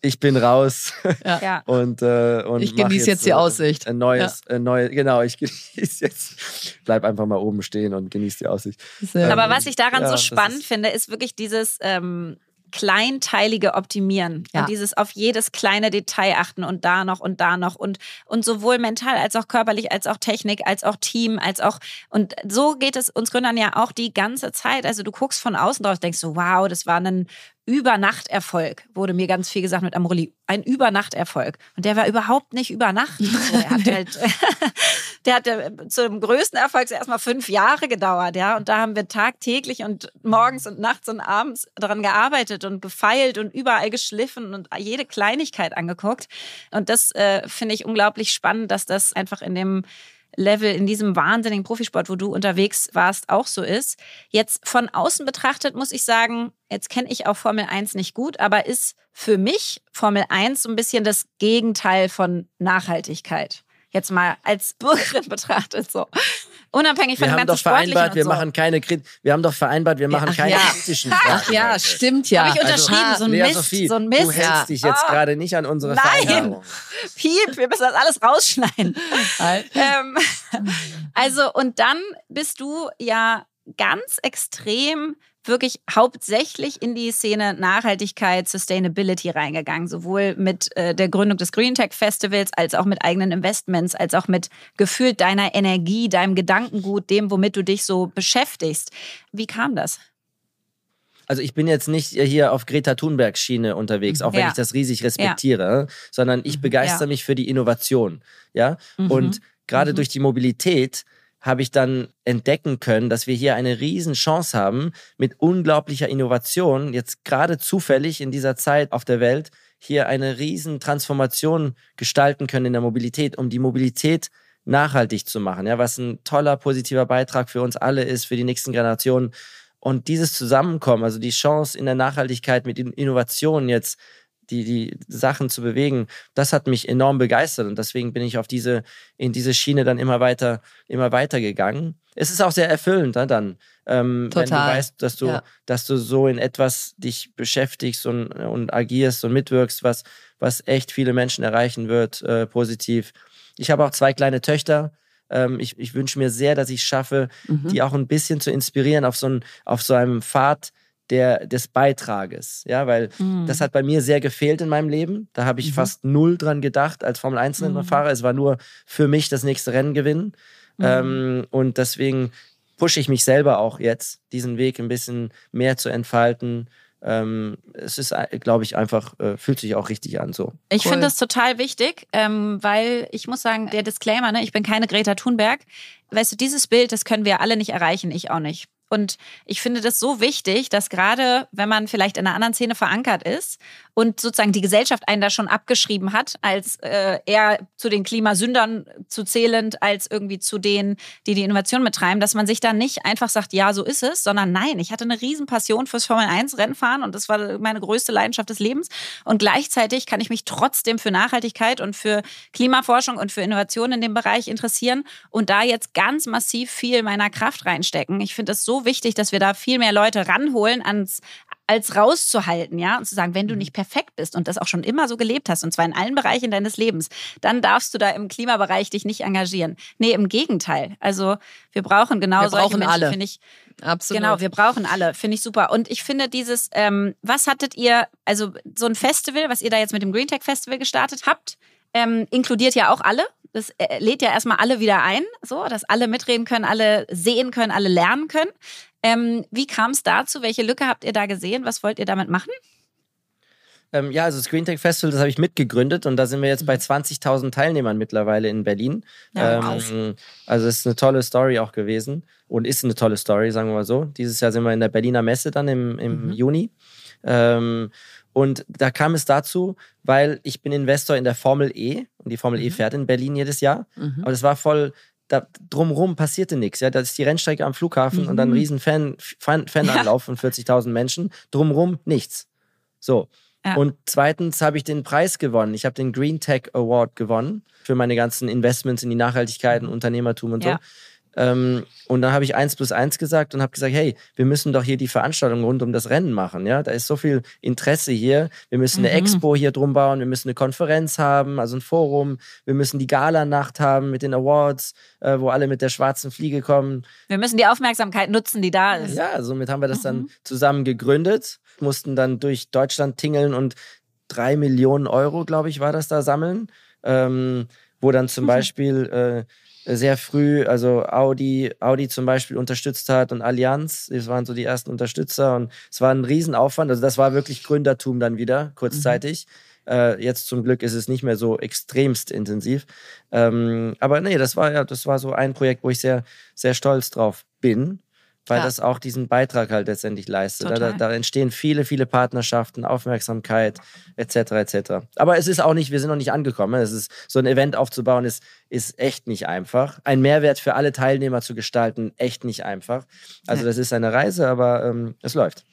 C: ich bin raus. Ja. Und, äh, und
B: ich genieße jetzt, jetzt, die Aussicht.
C: Ein neues, ein neues, genau, ich genieße jetzt, bleib einfach mal oben stehen und genieße die Aussicht.
A: Sehr Aber was ich daran so spannend finde, ist wirklich dieses, ähm, kleinteilige Optimieren ja. und dieses auf jedes kleine Detail achten und da noch und da noch und und sowohl mental als auch körperlich als auch Technik als auch Team als auch und so geht es uns Gründern ja auch die ganze Zeit. Also du guckst von außen drauf, denkst so wow, das war ein Übernachterfolg, wurde mir ganz viel gesagt mit Amroli. Ein Übernachterfolg. Und der war überhaupt nicht über Nacht. Der hat halt, der hat äh, zum größten Erfolg erstmal fünf Jahre gedauert, ja. Und da haben wir tagtäglich und morgens und nachts und abends daran gearbeitet und gefeilt und überall geschliffen und jede Kleinigkeit angeguckt. Und das äh, finde ich unglaublich spannend, dass das einfach in dem Level in diesem wahnsinnigen Profisport, wo du unterwegs warst, auch so ist. Jetzt von außen betrachtet muss ich sagen, jetzt kenne ich auch Formel 1 nicht gut, aber ist für mich Formel 1 so ein bisschen das Gegenteil von Nachhaltigkeit. Jetzt mal als Bürgerin betrachtet so. Unabhängig von
C: wir
A: dem
C: ganzen
A: haben doch vereinbart,
C: wir so. machen keine wir haben doch vereinbart, wir machen Ach, keine ja. kritischen
B: Fragen. Ach ja, stimmt ja.
A: Habe ich unterschrieben, also, so ein Mist,
C: Sophie,
A: so ein Mist.
C: Du hältst ja. dich jetzt oh. gerade nicht an unsere Nein,
A: Piep, wir müssen das alles rausschneiden. ähm, also und dann bist du ja ganz extrem wirklich hauptsächlich in die Szene Nachhaltigkeit, Sustainability reingegangen, sowohl mit äh, der Gründung des Green Tech Festivals als auch mit eigenen Investments, als auch mit gefühlt deiner Energie, deinem Gedankengut, dem, womit du dich so beschäftigst. Wie kam das?
C: Also ich bin jetzt nicht hier auf Greta Thunberg Schiene unterwegs, auch wenn ja. ich das riesig respektiere, ja. sondern ich mhm. begeister ja. mich für die Innovation, ja? Mhm. Und gerade mhm. durch die Mobilität habe ich dann entdecken können, dass wir hier eine riesen Chance haben, mit unglaublicher Innovation, jetzt gerade zufällig in dieser Zeit auf der Welt, hier eine riesen Transformation gestalten können in der Mobilität, um die Mobilität nachhaltig zu machen, ja, was ein toller positiver Beitrag für uns alle ist, für die nächsten Generationen. Und dieses Zusammenkommen, also die Chance in der Nachhaltigkeit mit Innovation jetzt die, die Sachen zu bewegen, das hat mich enorm begeistert und deswegen bin ich auf diese, in diese Schiene dann immer weiter, immer weiter gegangen. Es ist auch sehr erfüllend ne, dann, ähm, wenn du weißt, dass du, ja. dass du so in etwas dich beschäftigst und, und agierst und mitwirkst, was, was echt viele Menschen erreichen wird, äh, positiv. Ich habe auch zwei kleine Töchter. Ähm, ich ich wünsche mir sehr, dass ich es schaffe, mhm. die auch ein bisschen zu inspirieren auf so, ein, auf so einem Pfad, der, des Beitrages. Ja, weil mhm. das hat bei mir sehr gefehlt in meinem Leben. Da habe ich mhm. fast null dran gedacht als Formel 1 Rennfahrer. Mhm. Es war nur für mich das nächste Rennen gewinnen. Mhm. Ähm, und deswegen pushe ich mich selber auch jetzt, diesen Weg ein bisschen mehr zu entfalten, ähm, es ist, glaube ich, einfach, äh, fühlt sich auch richtig an so.
A: Ich cool. finde das total wichtig, ähm, weil ich muss sagen, der Disclaimer, ne, ich bin keine Greta Thunberg. Weißt du, dieses Bild, das können wir alle nicht erreichen, ich auch nicht. Und ich finde das so wichtig, dass gerade, wenn man vielleicht in einer anderen Szene verankert ist und sozusagen die Gesellschaft einen da schon abgeschrieben hat, als äh, eher zu den Klimasündern zu zählend, als irgendwie zu denen, die die Innovation betreiben, dass man sich dann nicht einfach sagt, ja, so ist es, sondern nein, ich hatte eine Riesenpassion fürs Formel-1-Rennfahren und das war meine größte Leidenschaft des Lebens. Und gleichzeitig kann ich mich trotzdem für Nachhaltigkeit und für Klimaforschung und für Innovation in dem Bereich interessieren und da jetzt ganz massiv viel meiner Kraft reinstecken. Ich finde es so wichtig, dass wir da viel mehr Leute ranholen ans als rauszuhalten, ja, und zu sagen, wenn du mhm. nicht perfekt bist und das auch schon immer so gelebt hast, und zwar in allen Bereichen deines Lebens, dann darfst du da im Klimabereich dich nicht engagieren. Nee, im Gegenteil. Also wir brauchen genau wir solche Menschen, finde ich. Absolut. Genau, wir brauchen alle, finde ich super. Und ich finde dieses, ähm, was hattet ihr, also so ein Festival, was ihr da jetzt mit dem Green Tech Festival gestartet habt, ähm, inkludiert ja auch alle. Das äh, lädt ja erstmal alle wieder ein, so, dass alle mitreden können, alle sehen können, alle lernen können. Ähm, wie kam es dazu? Welche Lücke habt ihr da gesehen? Was wollt ihr damit machen?
C: Ähm, ja, also das Green Tech Festival, das habe ich mitgegründet und da sind wir jetzt bei 20.000 mhm. Teilnehmern mittlerweile in Berlin. Ja, ähm, also es ist eine tolle Story auch gewesen und ist eine tolle Story, sagen wir mal so. Dieses Jahr sind wir in der Berliner Messe dann im, im mhm. Juni. Ähm, und da kam es dazu, weil ich bin Investor in der Formel E und die Formel E mhm. E fährt in Berlin jedes Jahr. Mhm. Aber das war voll, da, drumherum passierte nichts. Ja, da ist die Rennstrecke am Flughafen mhm. und dann ein mhm. riesen Fan, Fan, Fananlauf ja. von 40.000 Menschen. Drumherum nichts. So. Ja. Und zweitens habe ich den Preis gewonnen. Ich habe den Green Tech Award gewonnen für meine ganzen Investments in die Nachhaltigkeit und Unternehmertum und ja. so. Ähm, und dann habe ich eins plus eins gesagt und habe gesagt, hey, wir müssen doch hier die Veranstaltung rund um das Rennen machen. Ja, da ist so viel Interesse hier. Wir müssen eine mhm. Expo hier drum bauen. Wir müssen eine Konferenz haben, also ein Forum. Wir müssen die Gala-Nacht haben mit den Awards, äh, wo alle mit der schwarzen Fliege kommen.
A: Wir müssen die Aufmerksamkeit nutzen, die da ist.
C: Ja, somit haben wir das mhm. dann zusammen gegründet, mussten dann durch Deutschland tingeln und drei Millionen Euro, glaube ich, war das da sammeln. Ähm, wo dann zum mhm. Beispiel äh, sehr früh, also Audi, Audi zum Beispiel unterstützt hat und Allianz, das waren so die ersten Unterstützer und es war ein Riesenaufwand. Also das war wirklich Gründertum dann wieder, kurzzeitig. Mhm. Äh, jetzt zum Glück ist es nicht mehr so extremst intensiv. Ähm, aber nee, das war ja, das war so ein Projekt, wo ich sehr, sehr stolz drauf bin weil ja. das auch diesen Beitrag halt letztendlich leistet. Da, da, entstehen viele, viele Partnerschaften, Aufmerksamkeit etc. etc. Aber es ist auch nicht, wir sind noch nicht angekommen. Es ist so ein Event aufzubauen, ist, ist echt nicht einfach. Ein Mehrwert für alle Teilnehmer zu gestalten, echt nicht einfach. Also das ist eine Reise, aber ähm, es läuft.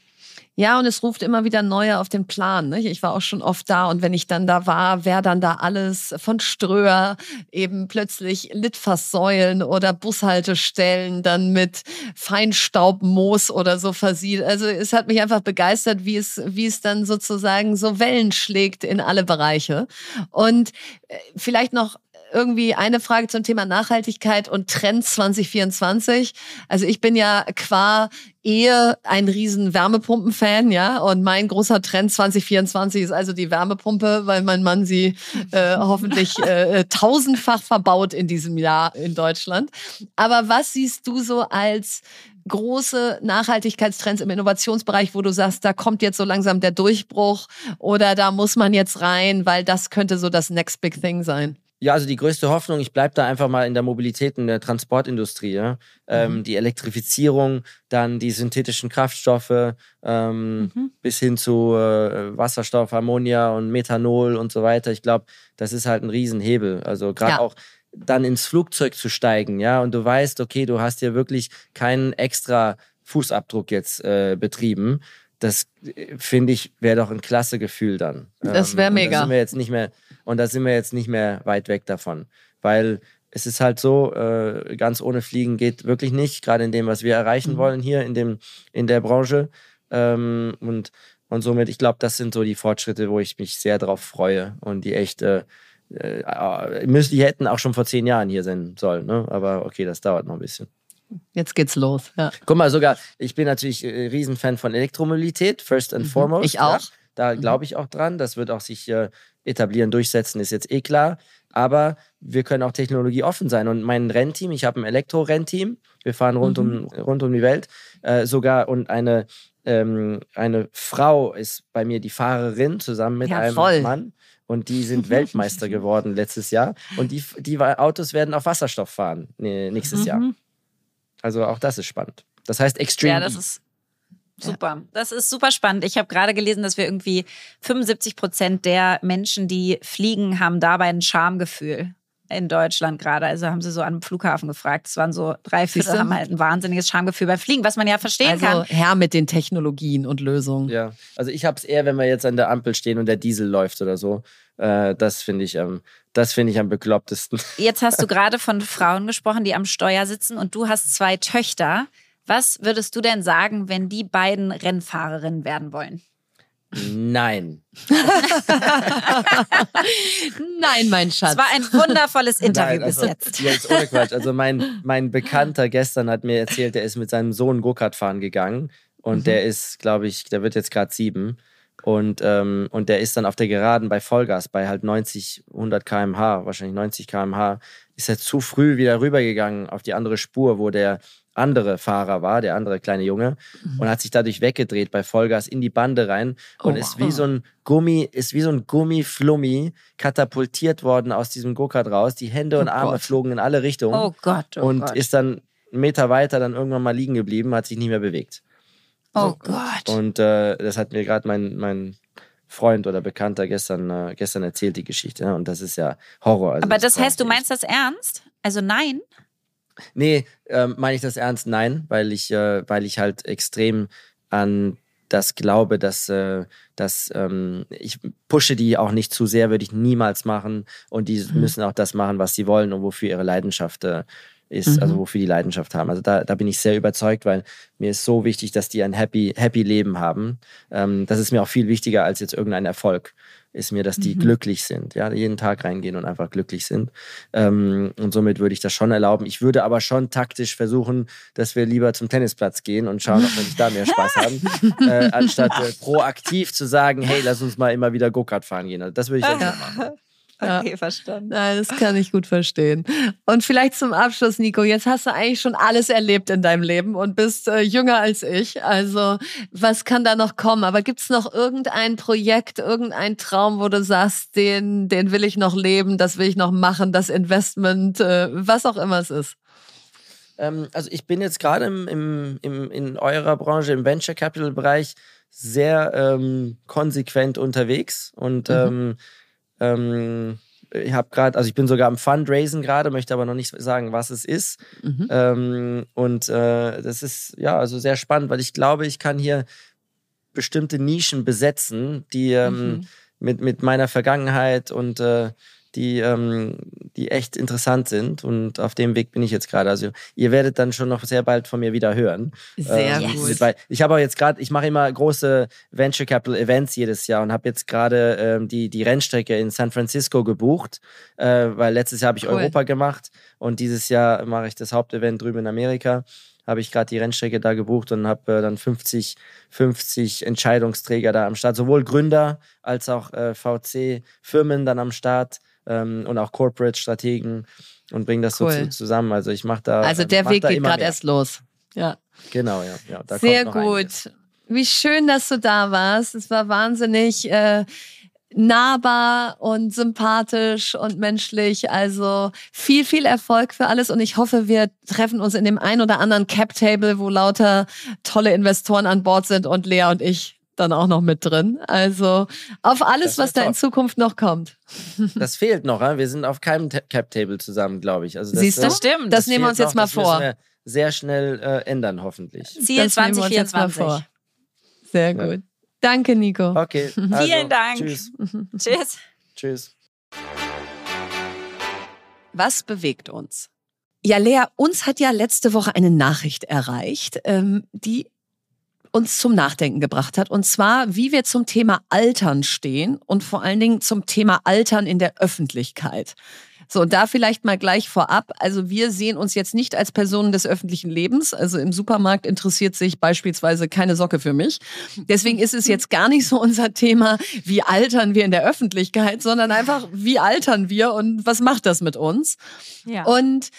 B: Ja, und es ruft immer wieder neue auf den Plan. Ne? Ich war auch schon oft da und wenn ich dann da war, wer dann da alles von Ströer eben plötzlich Litfaßsäulen oder Bushaltestellen dann mit Feinstaubmoos oder so versieht. Also es hat mich einfach begeistert, wie es, wie es dann sozusagen so Wellen schlägt in alle Bereiche. Und äh, vielleicht noch irgendwie eine Frage zum Thema Nachhaltigkeit und Trends 2024. Also ich bin ja qua Ehe ein riesen Wärmepumpen-Fan, ja. Und mein großer Trend 2024 ist also die Wärmepumpe, weil mein Mann sie äh, hoffentlich äh, tausendfach verbaut in diesem Jahr in Deutschland. Aber was siehst du so als große Nachhaltigkeitstrends im Innovationsbereich, wo du sagst, da kommt jetzt so langsam der Durchbruch oder da muss man jetzt rein, weil das könnte so das Next Big Thing sein?
C: Ja, also die größte Hoffnung, ich bleibe da einfach mal in der Mobilität, in der Transportindustrie. Ja? Ähm, mhm. die Elektrifizierung, dann die synthetischen Kraftstoffe ähm, mhm. bis hin zu äh, Wasserstoff, Ammonia und Methanol und so weiter. Ich glaube, das ist halt ein Riesenhebel. Also gerade ja. auch dann ins Flugzeug zu steigen, ja, und du weißt, okay, du hast hier wirklich keinen extra Fußabdruck jetzt äh, betrieben. Das äh, finde ich wäre doch ein klasse Gefühl dann.
B: Das wäre ähm, mega.
C: Da sind wir jetzt nicht mehr und da sind wir jetzt nicht mehr weit weg davon. Weil es ist halt so, äh, ganz ohne Fliegen geht wirklich nicht, gerade in dem, was wir erreichen mhm. wollen hier in, dem, in der Branche. Ähm, und, und somit, ich glaube, das sind so die Fortschritte, wo ich mich sehr drauf freue und die echt, äh, äh, die hätten auch schon vor zehn Jahren hier sein sollen. Ne? Aber okay, das dauert noch ein bisschen.
B: Jetzt geht's los. Ja.
C: Guck mal, sogar, ich bin natürlich äh, Riesenfan von Elektromobilität, first and mhm. foremost.
B: Ich auch. Ja.
C: Da mhm. glaube ich auch dran. Das wird auch sich äh, etablieren, durchsetzen, ist jetzt eh klar. Aber wir können auch technologieoffen sein. Und mein Rennteam, ich habe ein Elektro-Rennteam, wir fahren rund, mhm. um, rund um die Welt, äh, sogar und eine ähm, eine Frau ist bei mir die Fahrerin zusammen mit ja, einem voll. Mann. Und die sind Weltmeister geworden letztes Jahr. Und die, die Autos werden auf Wasserstoff fahren nächstes mhm. Jahr. Also auch das ist spannend. Das heißt Extreme.
A: Ja, das ist super. Das ist super spannend. Ich habe gerade gelesen, dass wir irgendwie 75 Prozent der Menschen, die fliegen, haben dabei ein Schamgefühl in Deutschland gerade. Also haben sie so am Flughafen gefragt. Es waren so drei Viertel, haben halt ein wahnsinniges Schamgefühl beim Fliegen, was man ja verstehen
B: also,
A: kann.
B: Also Herr mit den Technologien und Lösungen.
C: Ja, also ich habe es eher, wenn wir jetzt an der Ampel stehen und der Diesel läuft oder so. Äh, das finde ich, ähm, das ich am beklopptesten.
A: Jetzt hast du gerade von Frauen gesprochen, die am Steuer sitzen und du hast zwei Töchter. Was würdest du denn sagen, wenn die beiden Rennfahrerinnen werden wollen?
C: Nein.
B: Nein, mein Schatz.
A: Es war ein wundervolles Interview Nein, also, bis jetzt.
C: Jetzt ohne Quatsch. Also mein, mein Bekannter gestern hat mir erzählt, der ist mit seinem Sohn Go-Kart fahren gegangen und mhm. der ist, glaube ich, der wird jetzt gerade sieben. Und, ähm, und der ist dann auf der Geraden bei Vollgas, bei halt 90, 100 km/h, wahrscheinlich 90 km/h, ist er zu früh wieder rübergegangen auf die andere Spur, wo der andere Fahrer war, der andere kleine Junge, mhm. und hat sich dadurch weggedreht bei Vollgas in die Bande rein und oh, ist wie so ein Gummi, ist wie so ein Gummiflummi katapultiert worden aus diesem Go-Kart raus. Die Hände und oh Arme Gott. flogen in alle Richtungen.
A: Oh Gott, oh
C: und
A: Gott.
C: ist dann einen Meter weiter dann irgendwann mal liegen geblieben, hat sich nicht mehr bewegt.
A: Oh so. Gott.
C: Und äh, das hat mir gerade mein, mein Freund oder Bekannter gestern, äh, gestern erzählt, die Geschichte. Ne? Und das ist ja Horror.
A: Also Aber das, das heißt, du meinst das ernst? Also nein?
C: Nee, ähm, meine ich das ernst? Nein, weil ich, äh, weil ich halt extrem an das glaube, dass, äh, dass ähm, ich pushe die auch nicht zu sehr, würde ich niemals machen. Und die mhm. müssen auch das machen, was sie wollen und wofür ihre Leidenschaft äh, ist, also mhm. also wofür die Leidenschaft haben. Also da, da bin ich sehr überzeugt, weil mir ist so wichtig, dass die ein happy, happy Leben haben. Ähm, das ist mir auch viel wichtiger als jetzt irgendein Erfolg ist mir, dass die mhm. glücklich sind, ja, jeden Tag reingehen und einfach glücklich sind. Ähm, und somit würde ich das schon erlauben. Ich würde aber schon taktisch versuchen, dass wir lieber zum Tennisplatz gehen und schauen, ob wir nicht da mehr Spaß haben, äh, anstatt äh, proaktiv zu sagen, hey, lass uns mal immer wieder Go-Kart fahren gehen. Also das würde ich dann ja. machen.
A: Okay, ja. verstanden.
B: Nein, das kann ich gut verstehen. Und vielleicht zum Abschluss, Nico, jetzt hast du eigentlich schon alles erlebt in deinem Leben und bist äh, jünger als ich. Also was kann da noch kommen? Aber gibt es noch irgendein Projekt, irgendein Traum, wo du sagst, den, den will ich noch leben, das will ich noch machen, das Investment, äh, was auch immer es ist?
C: Ähm, also ich bin jetzt gerade im, im, im, in eurer Branche, im Venture Capital Bereich, sehr ähm, konsequent unterwegs und mhm. ähm, ähm, ich habe gerade, also ich bin sogar am Fundraisen gerade, möchte aber noch nicht sagen, was es ist. Mhm. Ähm, und äh, das ist ja also sehr spannend, weil ich glaube, ich kann hier bestimmte Nischen besetzen, die ähm, mhm. mit, mit meiner Vergangenheit und äh, die, ähm, die echt interessant sind. Und auf dem Weg bin ich jetzt gerade. Also ihr werdet dann schon noch sehr bald von mir wieder hören.
B: Sehr ähm,
C: gut. Ich habe auch jetzt gerade, ich mache immer große Venture Capital Events jedes Jahr und habe jetzt gerade ähm, die, die Rennstrecke in San Francisco gebucht, äh, weil letztes Jahr habe ich cool. Europa gemacht und dieses Jahr mache ich das Hauptevent drüben in Amerika habe ich gerade die Rennstrecke da gebucht und habe äh, dann 50, 50 Entscheidungsträger da am Start, sowohl Gründer als auch äh, VC-Firmen dann am Start ähm, und auch Corporate-Strategen und bringen das cool. so zu, zusammen. Also ich mache da.
B: Also der Weg geht gerade erst los. Ja.
C: Genau, ja. ja
B: Sehr gut. Einiges. Wie schön, dass du da warst. Es war wahnsinnig. Äh, nahbar und sympathisch und menschlich. Also viel, viel Erfolg für alles und ich hoffe, wir treffen uns in dem ein oder anderen Cap-Table, wo lauter tolle Investoren an Bord sind und Lea und ich dann auch noch mit drin. Also auf alles, was da top. in Zukunft noch kommt.
C: Das fehlt noch. Wir sind auf keinem Cap-Table zusammen, glaube ich. Also
B: das, Siehst du? Das stimmt. Das, das nehmen wir uns jetzt noch. mal vor. Das
C: sehr schnell äh, ändern, hoffentlich.
A: Ziel 2024.
B: Sehr gut. Ja. Danke, Nico.
C: Okay.
A: Also, Vielen Dank. Tschüss. Tschüss.
C: Tschüss.
B: Was bewegt uns? Ja, Lea, uns hat ja letzte Woche eine Nachricht erreicht, ähm, die uns zum Nachdenken gebracht hat. Und zwar, wie wir zum Thema Altern stehen und vor allen Dingen zum Thema Altern in der Öffentlichkeit. So, und da vielleicht mal gleich vorab. Also wir sehen uns jetzt nicht als Personen des öffentlichen Lebens. Also im Supermarkt interessiert sich beispielsweise keine Socke für mich. Deswegen ist es jetzt gar nicht so unser Thema, wie altern wir in der Öffentlichkeit, sondern einfach, wie altern wir und was macht das mit uns? Ja. Und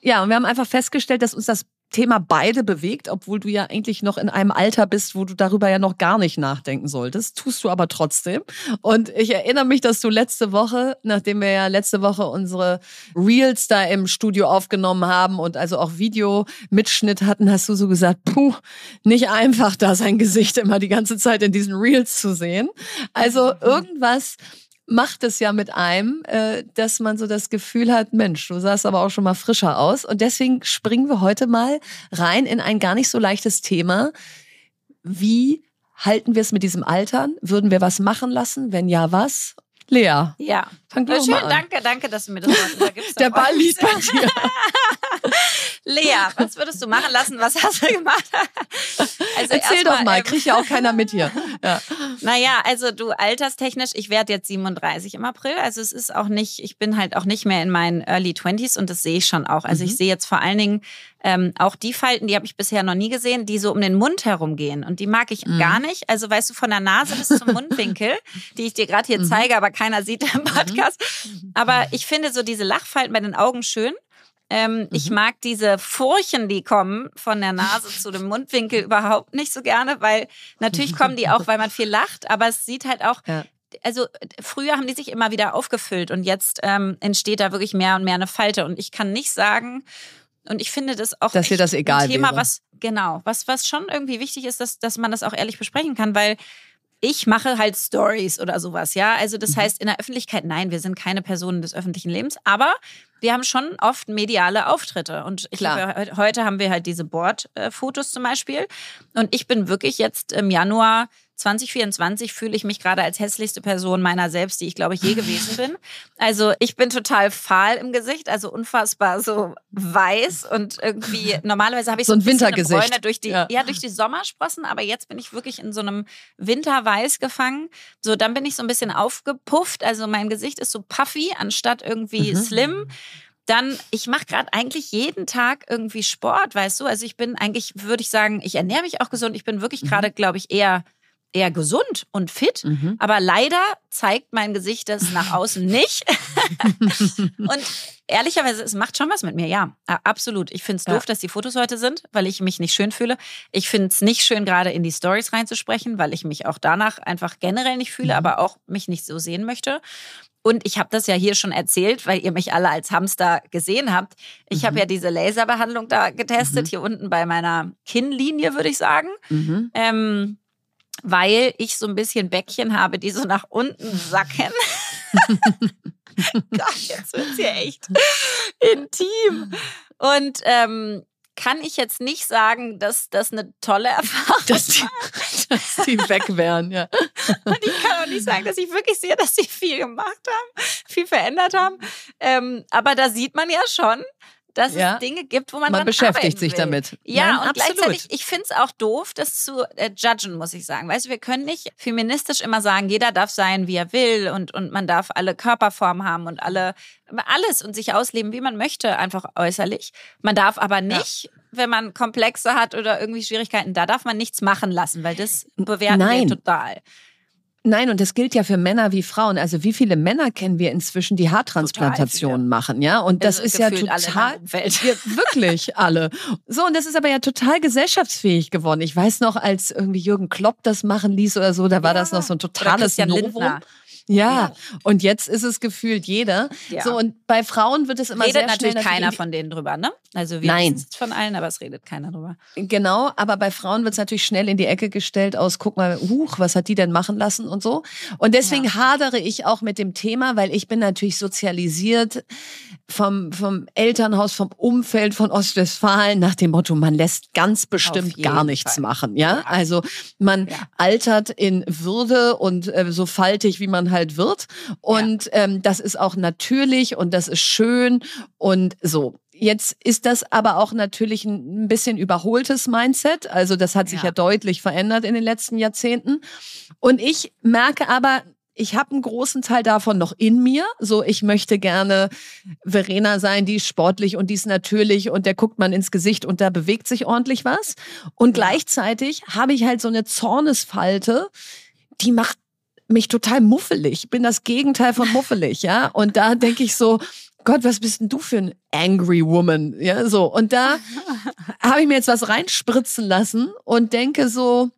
B: ja, und wir haben einfach festgestellt, dass uns das Thema beide bewegt, obwohl du ja eigentlich noch in einem Alter bist, wo du darüber ja noch gar nicht nachdenken solltest. Tust du aber trotzdem. Und ich erinnere mich, dass du letzte Woche, nachdem wir ja letzte Woche unsere Reels da im Studio aufgenommen haben und also auch Videomitschnitt hatten, hast du so gesagt, puh, nicht einfach da sein Gesicht immer die ganze Zeit in diesen Reels zu sehen. Also irgendwas macht es ja mit einem, äh, dass man so das Gefühl hat, Mensch, du sahst aber auch schon mal frischer aus. Und deswegen springen wir heute mal rein in ein gar nicht so leichtes Thema. Wie halten wir es mit diesem Altern? Würden wir was machen lassen? Wenn ja, was? Lea.
A: Ja. Fang du schön, mal an. danke, danke, dass du mir das sagst. Da
B: Der Ball liegt bei dir.
A: Lea, was würdest du machen lassen? Was hast du gemacht?
B: Also Erzähl doch mal, ähm, kriegt ja auch keiner mit hier. Ja.
A: Naja, also du alterstechnisch, ich werde jetzt 37 im April. Also es ist auch nicht, ich bin halt auch nicht mehr in meinen Early 20s und das sehe ich schon auch. Also mhm. ich sehe jetzt vor allen Dingen ähm, auch die Falten, die habe ich bisher noch nie gesehen, die so um den Mund herum gehen. Und die mag ich mhm. gar nicht. Also weißt du, von der Nase bis zum Mundwinkel, die ich dir gerade hier mhm. zeige, aber keiner sieht im mhm. Podcast. Aber ich finde so diese Lachfalten bei den Augen schön. Ähm, mhm. Ich mag diese Furchen, die kommen von der Nase zu dem Mundwinkel überhaupt nicht so gerne, weil natürlich kommen die auch, weil man viel lacht, aber es sieht halt auch. Ja. Also früher haben die sich immer wieder aufgefüllt und jetzt ähm, entsteht da wirklich mehr und mehr eine Falte. Und ich kann nicht sagen, und ich finde das auch
B: dass dir das egal
A: ein Thema, wäre. was genau, was was schon irgendwie wichtig ist, dass dass man das auch ehrlich besprechen kann, weil ich mache halt Stories oder sowas, ja. Also das mhm. heißt in der Öffentlichkeit, nein, wir sind keine Personen des öffentlichen Lebens, aber wir haben schon oft mediale Auftritte. Und ich glaube, heute haben wir halt diese Bordfotos zum Beispiel. Und ich bin wirklich jetzt im Januar 2024 fühle ich mich gerade als hässlichste Person meiner selbst, die ich glaube ich je gewesen bin. Also ich bin total fahl im Gesicht, also unfassbar so weiß und irgendwie normalerweise habe ich
B: so, ein, ein Wintergesicht Bräune
A: durch die ja. ja. durch die Sommersprossen, aber jetzt bin ich wirklich in so einem Winterweiß gefangen. So dann bin ich so ein bisschen aufgepufft, also mein Gesicht ist so puffy anstatt irgendwie mhm. slim dann, ich mache gerade eigentlich jeden Tag irgendwie Sport, weißt du? Also ich bin eigentlich, würde ich sagen, ich ernähre mich auch gesund. Ich bin wirklich mhm. gerade, glaube ich, eher eher gesund und fit, mhm. aber leider zeigt mein Gesicht das nach außen nicht. und ehrlicherweise, es macht schon was mit mir, ja, absolut. Ich finde es doof, ja. dass die Fotos heute sind, weil ich mich nicht schön fühle. Ich finde es nicht schön, gerade in die Stories reinzusprechen, weil ich mich auch danach einfach generell nicht fühle, mhm. aber auch mich nicht so sehen möchte. Und ich habe das ja hier schon erzählt, weil ihr mich alle als Hamster gesehen habt. Ich mhm. habe ja diese Laserbehandlung da getestet, mhm. hier unten bei meiner Kinnlinie, würde ich sagen. Mhm. Ähm, weil ich so ein bisschen Bäckchen habe, die so nach unten sacken. Gott, jetzt wird es hier echt intim. Und ähm, kann ich jetzt nicht sagen, dass das eine tolle Erfahrung
B: dass die, dass die weg wären, ja.
A: Und ich kann auch nicht sagen, dass ich wirklich sehe, dass sie viel gemacht haben, viel verändert haben. Ähm, aber da sieht man ja schon, dass ja. es Dinge gibt, wo man
B: Man beschäftigt sich
A: will.
B: damit.
A: Ja, Nein, und absolut. gleichzeitig, ich finde es auch doof, das zu äh, judgen, muss ich sagen. Weißt du, wir können nicht feministisch immer sagen, jeder darf sein, wie er will und, und man darf alle Körperformen haben und alle, alles und sich ausleben, wie man möchte, einfach äußerlich. Man darf aber nicht ja wenn man Komplexe hat oder irgendwie Schwierigkeiten, da darf man nichts machen lassen, weil das bewerten Nein. wir total.
B: Nein, und das gilt ja für Männer wie Frauen. Also wie viele Männer kennen wir inzwischen, die Haartransplantationen machen, ja? Und das also ist ja total wirklich alle. So und das ist aber ja total gesellschaftsfähig geworden. Ich weiß noch, als irgendwie Jürgen Klopp das machen ließ oder so, da war ja. das noch so ein totales Novum. Lindner. Ja, ja, und jetzt ist es gefühlt jeder. Ja. So und bei Frauen wird es immer
A: redet
B: sehr
A: natürlich schnell keiner von denen drüber, ne? Also wir Nein. wissen es von allen, aber es redet keiner drüber.
B: Genau, aber bei Frauen wird es natürlich schnell in die Ecke gestellt aus, guck mal, huch, was hat die denn machen lassen und so. Und deswegen ja. hadere ich auch mit dem Thema, weil ich bin natürlich sozialisiert vom, vom Elternhaus, vom Umfeld von Ostwestfalen nach dem Motto, man lässt ganz bestimmt gar nichts Fall. machen, ja? Also man altert in Würde und äh, so faltig, wie man halt halt wird. Und ja. ähm, das ist auch natürlich und das ist schön und so. Jetzt ist das aber auch natürlich ein bisschen überholtes Mindset. Also das hat sich ja. ja deutlich verändert in den letzten Jahrzehnten. Und ich merke aber, ich habe einen großen Teil davon noch in mir. So, ich möchte gerne Verena sein, die ist sportlich und die ist natürlich und der guckt man ins Gesicht und da bewegt sich ordentlich was. Und gleichzeitig habe ich halt so eine Zornesfalte, die macht mich total muffelig. Ich bin das Gegenteil von muffelig, ja. Und da denke ich so, Gott, was bist denn du für ein angry woman? Ja, so. Und da habe ich mir jetzt was reinspritzen lassen und denke so,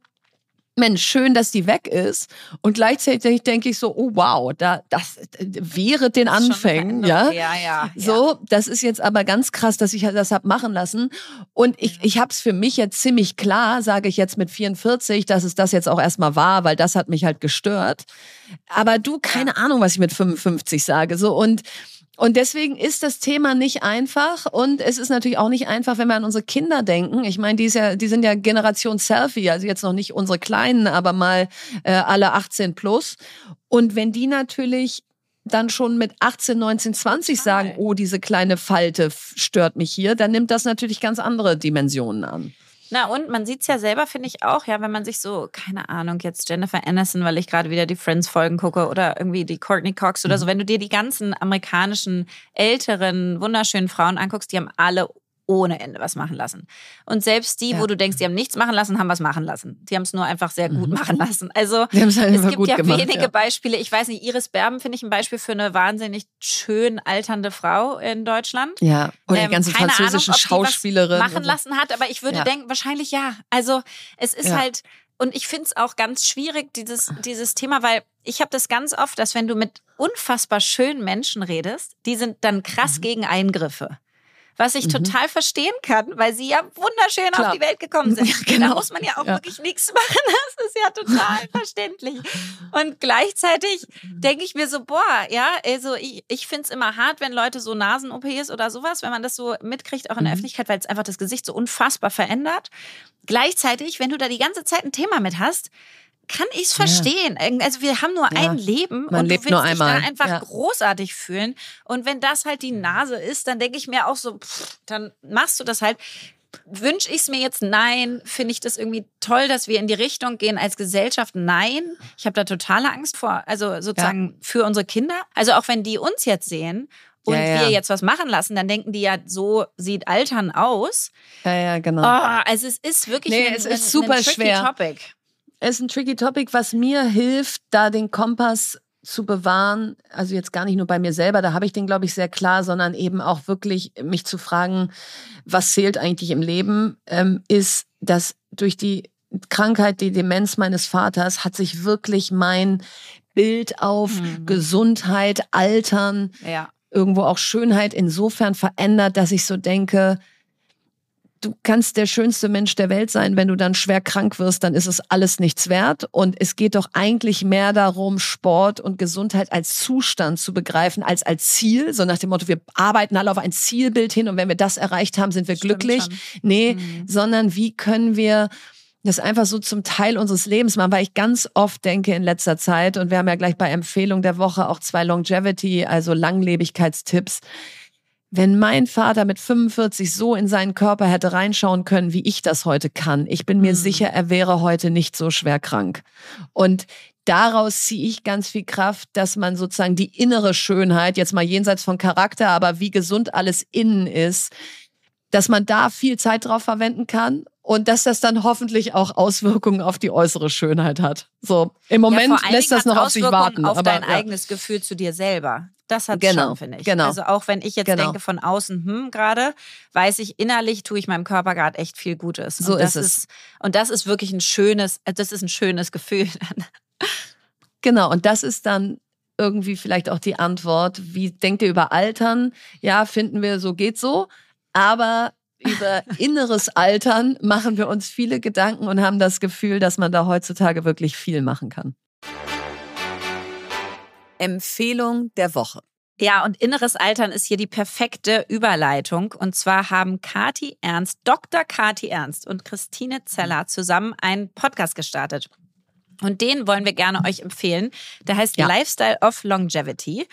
B: Mensch, schön, dass die weg ist. Und gleichzeitig denke ich so, oh wow, da, das wäre den Anfängen, ja?
A: Ja, ja.
B: So, das ist jetzt aber ganz krass, dass ich das hab machen lassen. Und ich, ich habe es für mich jetzt ziemlich klar, sage ich jetzt mit 44, dass es das jetzt auch erstmal war, weil das hat mich halt gestört. Aber du, keine Ahnung, was ich mit 55 sage. So, und und deswegen ist das Thema nicht einfach und es ist natürlich auch nicht einfach, wenn wir an unsere Kinder denken. Ich meine, die, ist ja, die sind ja Generation Selfie, also jetzt noch nicht unsere Kleinen, aber mal äh, alle 18 plus. Und wenn die natürlich dann schon mit 18, 19, 20 sagen, oh, diese kleine Falte stört mich hier, dann nimmt das natürlich ganz andere Dimensionen an.
A: Na und man sieht es ja selber, finde ich auch, ja, wenn man sich so, keine Ahnung, jetzt Jennifer Aniston, weil ich gerade wieder die Friends-Folgen gucke oder irgendwie die Courtney Cox oder so, mhm. wenn du dir die ganzen amerikanischen älteren, wunderschönen Frauen anguckst, die haben alle ohne Ende was machen lassen. Und selbst die, ja. wo du denkst, die haben nichts machen lassen, haben was machen lassen. Die haben es nur einfach sehr gut mhm. machen lassen. Also halt es gibt ja gemacht, wenige ja. Beispiele. Ich weiß nicht, Iris Berben finde ich ein Beispiel für eine wahnsinnig schön alternde Frau in Deutschland.
B: Ja, oder ähm, die ganze französische Ahnung, Schauspielerin.
A: machen lassen hat, aber ich würde ja. denken, wahrscheinlich ja. Also es ist halt und ich finde es auch ganz schwierig, dieses, dieses Thema, weil ich habe das ganz oft, dass wenn du mit unfassbar schönen Menschen redest, die sind dann krass mhm. gegen Eingriffe was ich mhm. total verstehen kann, weil sie ja wunderschön Klar. auf die Welt gekommen sind. Ja, genau. Da muss man ja auch ja. wirklich nichts machen. Das ist ja total verständlich. Und gleichzeitig denke ich mir so, boah, ja, also ich, ich finde es immer hart, wenn Leute so Nasen-OPs oder sowas, wenn man das so mitkriegt, auch in der mhm. Öffentlichkeit, weil es einfach das Gesicht so unfassbar verändert. Gleichzeitig, wenn du da die ganze Zeit ein Thema mit hast, kann ich es verstehen. Ja. Also wir haben nur ja. ein Leben
B: Man und du willst
A: dich da einfach ja. großartig fühlen. Und wenn das halt die Nase ist, dann denke ich mir auch so, pff, dann machst du das halt. Wünsche ich es mir jetzt? Nein. Finde ich das irgendwie toll, dass wir in die Richtung gehen als Gesellschaft? Nein. Ich habe da totale Angst vor. Also sozusagen für unsere Kinder. Also auch wenn die uns jetzt sehen und ja, ja. wir jetzt was machen lassen, dann denken die ja, so sieht Altern aus.
B: Ja, ja, genau.
A: Oh, also es ist wirklich
B: nee,
A: ein,
B: es ist ein, super ein schwer.
A: Topic
B: ist ein tricky Topic, was mir hilft, da den Kompass zu bewahren, also jetzt gar nicht nur bei mir selber, da habe ich den, glaube ich, sehr klar, sondern eben auch wirklich mich zu fragen, was zählt eigentlich im Leben, ähm, ist, dass durch die Krankheit, die Demenz meines Vaters, hat sich wirklich mein Bild auf mhm. Gesundheit, Altern, ja. irgendwo auch Schönheit insofern verändert, dass ich so denke, du kannst der schönste Mensch der Welt sein, wenn du dann schwer krank wirst, dann ist es alles nichts wert. Und es geht doch eigentlich mehr darum, Sport und Gesundheit als Zustand zu begreifen, als als Ziel. So nach dem Motto, wir arbeiten alle auf ein Zielbild hin und wenn wir das erreicht haben, sind wir Stimmt glücklich. Schon. Nee, mhm. sondern wie können wir das einfach so zum Teil unseres Lebens machen, weil ich ganz oft denke in letzter Zeit, und wir haben ja gleich bei Empfehlung der Woche auch zwei Longevity, also Langlebigkeitstipps, wenn mein Vater mit 45 so in seinen Körper hätte reinschauen können, wie ich das heute kann, ich bin mir mhm. sicher, er wäre heute nicht so schwer krank. Und daraus ziehe ich ganz viel Kraft, dass man sozusagen die innere Schönheit, jetzt mal jenseits von Charakter, aber wie gesund alles innen ist, dass man da viel Zeit drauf verwenden kann und dass das dann hoffentlich auch Auswirkungen auf die äußere Schönheit hat. So im Moment ja, lässt das noch auf sich warten.
A: Auf
B: aber,
A: dein ja. eigenes Gefühl zu dir selber. Das hat
B: genau,
A: schon, finde ich.
B: Genau.
A: Also auch wenn ich jetzt genau. denke von außen, hm, gerade, weiß ich, innerlich tue ich meinem Körper gerade echt viel Gutes.
B: So
A: und
B: ist es. Ist,
A: und das ist wirklich ein schönes, äh, das ist ein schönes Gefühl.
B: genau, und das ist dann irgendwie vielleicht auch die Antwort. Wie denkt ihr über Altern? Ja, finden wir, so geht so. Aber über inneres Altern machen wir uns viele Gedanken und haben das Gefühl, dass man da heutzutage wirklich viel machen kann. Empfehlung der Woche.
A: Ja, und inneres Altern ist hier die perfekte Überleitung. Und zwar haben Kati Ernst, Dr. Kati Ernst und Christine Zeller zusammen einen Podcast gestartet. Und den wollen wir gerne euch empfehlen. Der heißt ja. Lifestyle of Longevity.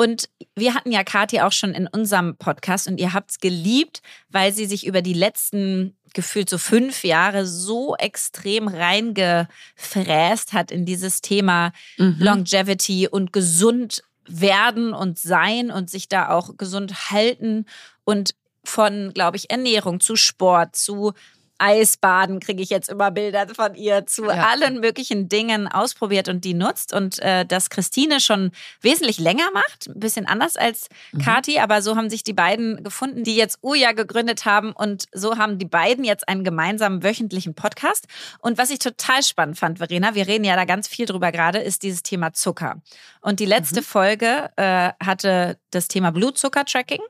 A: Und wir hatten ja Kathi auch schon in unserem Podcast und ihr habt es geliebt, weil sie sich über die letzten gefühlt so fünf Jahre so extrem reingefräst hat in dieses Thema mhm. Longevity und gesund werden und sein und sich da auch gesund halten und von, glaube ich, Ernährung zu Sport zu Eisbaden kriege ich jetzt immer Bilder von ihr zu ja. allen möglichen Dingen ausprobiert und die nutzt und äh, das Christine schon wesentlich länger macht, ein bisschen anders als mhm. Kati, aber so haben sich die beiden gefunden, die jetzt Uja gegründet haben und so haben die beiden jetzt einen gemeinsamen wöchentlichen Podcast und was ich total spannend fand, Verena, wir reden ja da ganz viel drüber gerade, ist dieses Thema Zucker und die letzte mhm. Folge äh, hatte das Thema Blutzucker-Tracking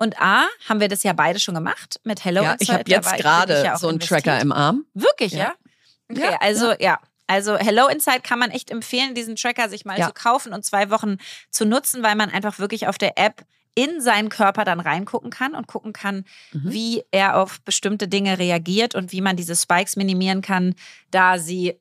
A: und A, haben wir das ja beide schon gemacht mit Hello
B: ja, Ich habe jetzt gerade ja so einen investiert. Tracker im Arm.
A: Wirklich, ja? ja? Okay, also ja. Also Hello Inside kann man echt empfehlen, diesen Tracker sich mal zu kaufen und zwei Wochen zu nutzen, weil man einfach wirklich auf der App in seinen Körper dann reingucken kann und gucken kann, mhm. wie er auf bestimmte Dinge reagiert und wie man diese Spikes minimieren kann, da sie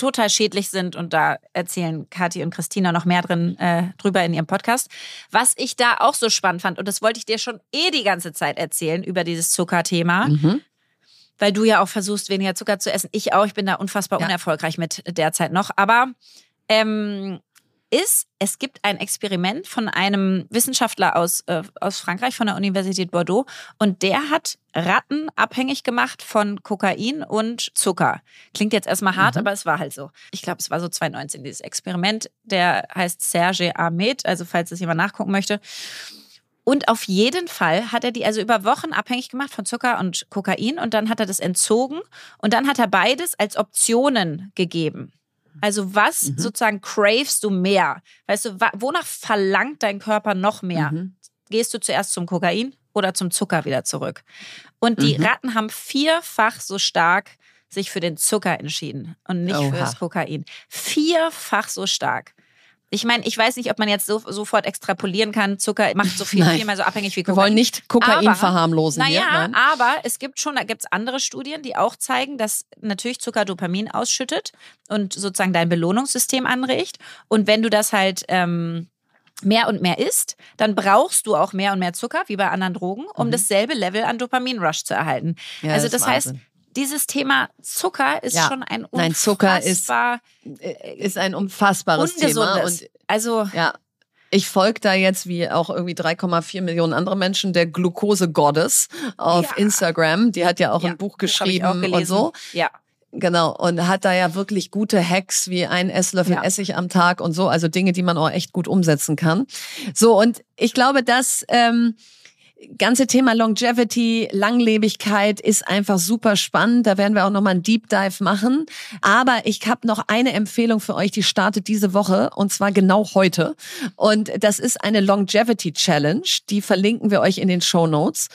A: total schädlich sind. Und da erzählen Kathi und Christina noch mehr drin äh, drüber in ihrem Podcast. Was ich da auch so spannend fand, und das wollte ich dir schon eh die ganze Zeit erzählen über dieses Zuckerthema. Mhm. Weil du ja auch versuchst, weniger Zucker zu essen. Ich auch. Ich bin da unfassbar ja. unerfolgreich mit derzeit noch. Aber ähm, ist, es gibt ein Experiment von einem Wissenschaftler aus, äh, aus Frankreich, von der Universität Bordeaux, und der hat Ratten abhängig gemacht von Kokain und Zucker. Klingt jetzt erstmal hart, mhm. aber es war halt so. Ich glaube, es war so 2019, dieses Experiment. Der heißt Serge Ahmed, also falls es jemand nachgucken möchte. Und auf jeden Fall hat er die also über Wochen abhängig gemacht von Zucker und Kokain und dann hat er das entzogen und dann hat er beides als Optionen gegeben. Also was mhm. sozusagen cravest du mehr? Weißt du, wonach verlangt dein Körper noch mehr? Mhm. Gehst du zuerst zum Kokain oder zum Zucker wieder zurück? Und die mhm. Ratten haben vierfach so stark sich für den Zucker entschieden und nicht Oha. für das Kokain. Vierfach so stark. Ich meine, ich weiß nicht, ob man jetzt so, sofort extrapolieren kann. Zucker macht so viel, viel mehr so abhängig wie
B: Kokain. Wir wollen nicht Kokain aber, verharmlosen.
A: Naja, hier, aber es gibt schon, da gibt es andere Studien, die auch zeigen, dass natürlich Zucker Dopamin ausschüttet und sozusagen dein Belohnungssystem anregt. Und wenn du das halt ähm, mehr und mehr isst, dann brauchst du auch mehr und mehr Zucker, wie bei anderen Drogen, um mhm. dasselbe Level an Dopamin-Rush zu erhalten. Ja, also das, das heißt, dieses Thema Zucker ist ja. schon ein unfassbar
B: Nein, Zucker ist, äh, ist ein unfassbares Thema. Und
A: also
B: ja. Ich folge da jetzt, wie auch irgendwie 3,4 Millionen andere Menschen, der Glucose Goddess auf ja. Instagram. Die hat ja auch ja, ein Buch geschrieben und so.
A: Ja.
B: Genau, und hat da ja wirklich gute Hacks wie ein Esslöffel ja. Essig am Tag und so, also Dinge, die man auch echt gut umsetzen kann. So, und ich glaube, dass ähm, ganze Thema Longevity, Langlebigkeit ist einfach super spannend. Da werden wir auch nochmal einen Deep Dive machen. Aber ich habe noch eine Empfehlung für euch, die startet diese Woche und zwar genau heute. Und das ist eine Longevity Challenge. Die verlinken wir euch in den Show Notes.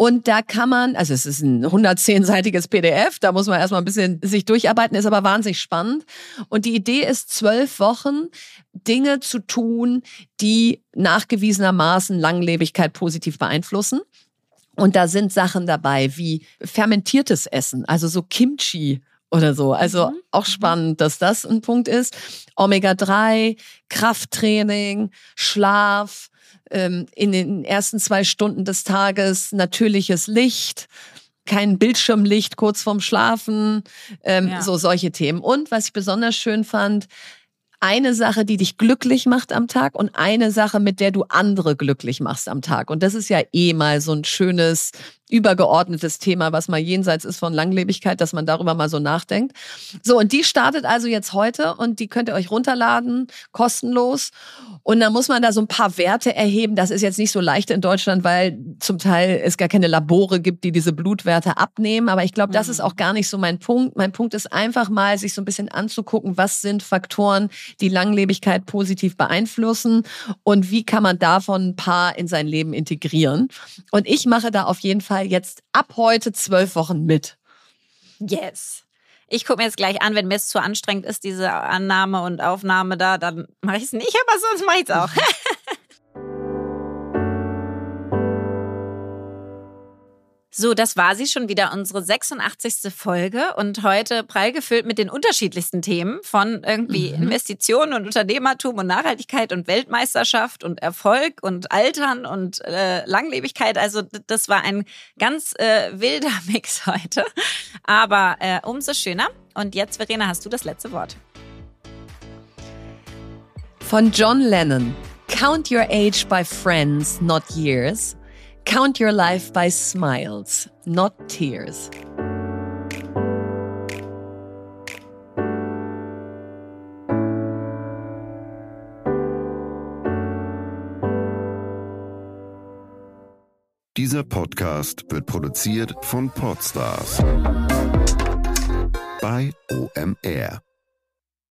B: Und da kann man, also es ist ein 110-seitiges PDF, da muss man erstmal ein bisschen sich durcharbeiten, ist aber wahnsinnig spannend. Und die Idee ist, zwölf Wochen Dinge zu tun, die nachgewiesenermaßen Langlebigkeit positiv beeinflussen. Und da sind Sachen dabei wie fermentiertes Essen, also so Kimchi oder so. Also mhm. auch mhm. spannend, dass das ein Punkt ist. Omega-3, Krafttraining, Schlaf, ähm, in den ersten zwei Stunden des Tages natürliches Licht, kein Bildschirmlicht kurz vorm Schlafen, ähm, ja. so solche Themen. Und was ich besonders schön fand, eine Sache, die dich glücklich macht am Tag und eine Sache, mit der du andere glücklich machst am Tag. Und das ist ja eh mal so ein schönes übergeordnetes Thema, was mal jenseits ist von Langlebigkeit, dass man darüber mal so nachdenkt. So, und die startet also jetzt heute und die könnt ihr euch runterladen, kostenlos. Und dann muss man da so ein paar Werte erheben. Das ist jetzt nicht so leicht in Deutschland, weil zum Teil es gar keine Labore gibt, die diese Blutwerte abnehmen. Aber ich glaube, das ist mhm. auch gar nicht so mein Punkt. Mein Punkt ist einfach mal, sich so ein bisschen anzugucken, was sind Faktoren, die Langlebigkeit positiv beeinflussen und wie kann man davon ein paar in sein Leben integrieren. Und ich mache da auf jeden Fall jetzt ab heute zwölf Wochen mit.
A: Yes. Ich gucke mir jetzt gleich an, wenn mir es zu anstrengend ist, diese Annahme und Aufnahme da, dann mache ich es nicht, aber sonst mache ich es auch. So, das war sie schon wieder, unsere 86. Folge und heute prall gefüllt mit den unterschiedlichsten Themen von irgendwie mhm. Investitionen und Unternehmertum und Nachhaltigkeit und Weltmeisterschaft und Erfolg und Altern und äh, Langlebigkeit. Also das war ein ganz äh, wilder Mix heute, aber äh, umso schöner. Und jetzt, Verena, hast du das letzte Wort.
B: Von John Lennon. Count your age by friends, not years. Count your life by smiles, not tears.
D: Dieser Podcast wird produziert von Podstars bei OMR.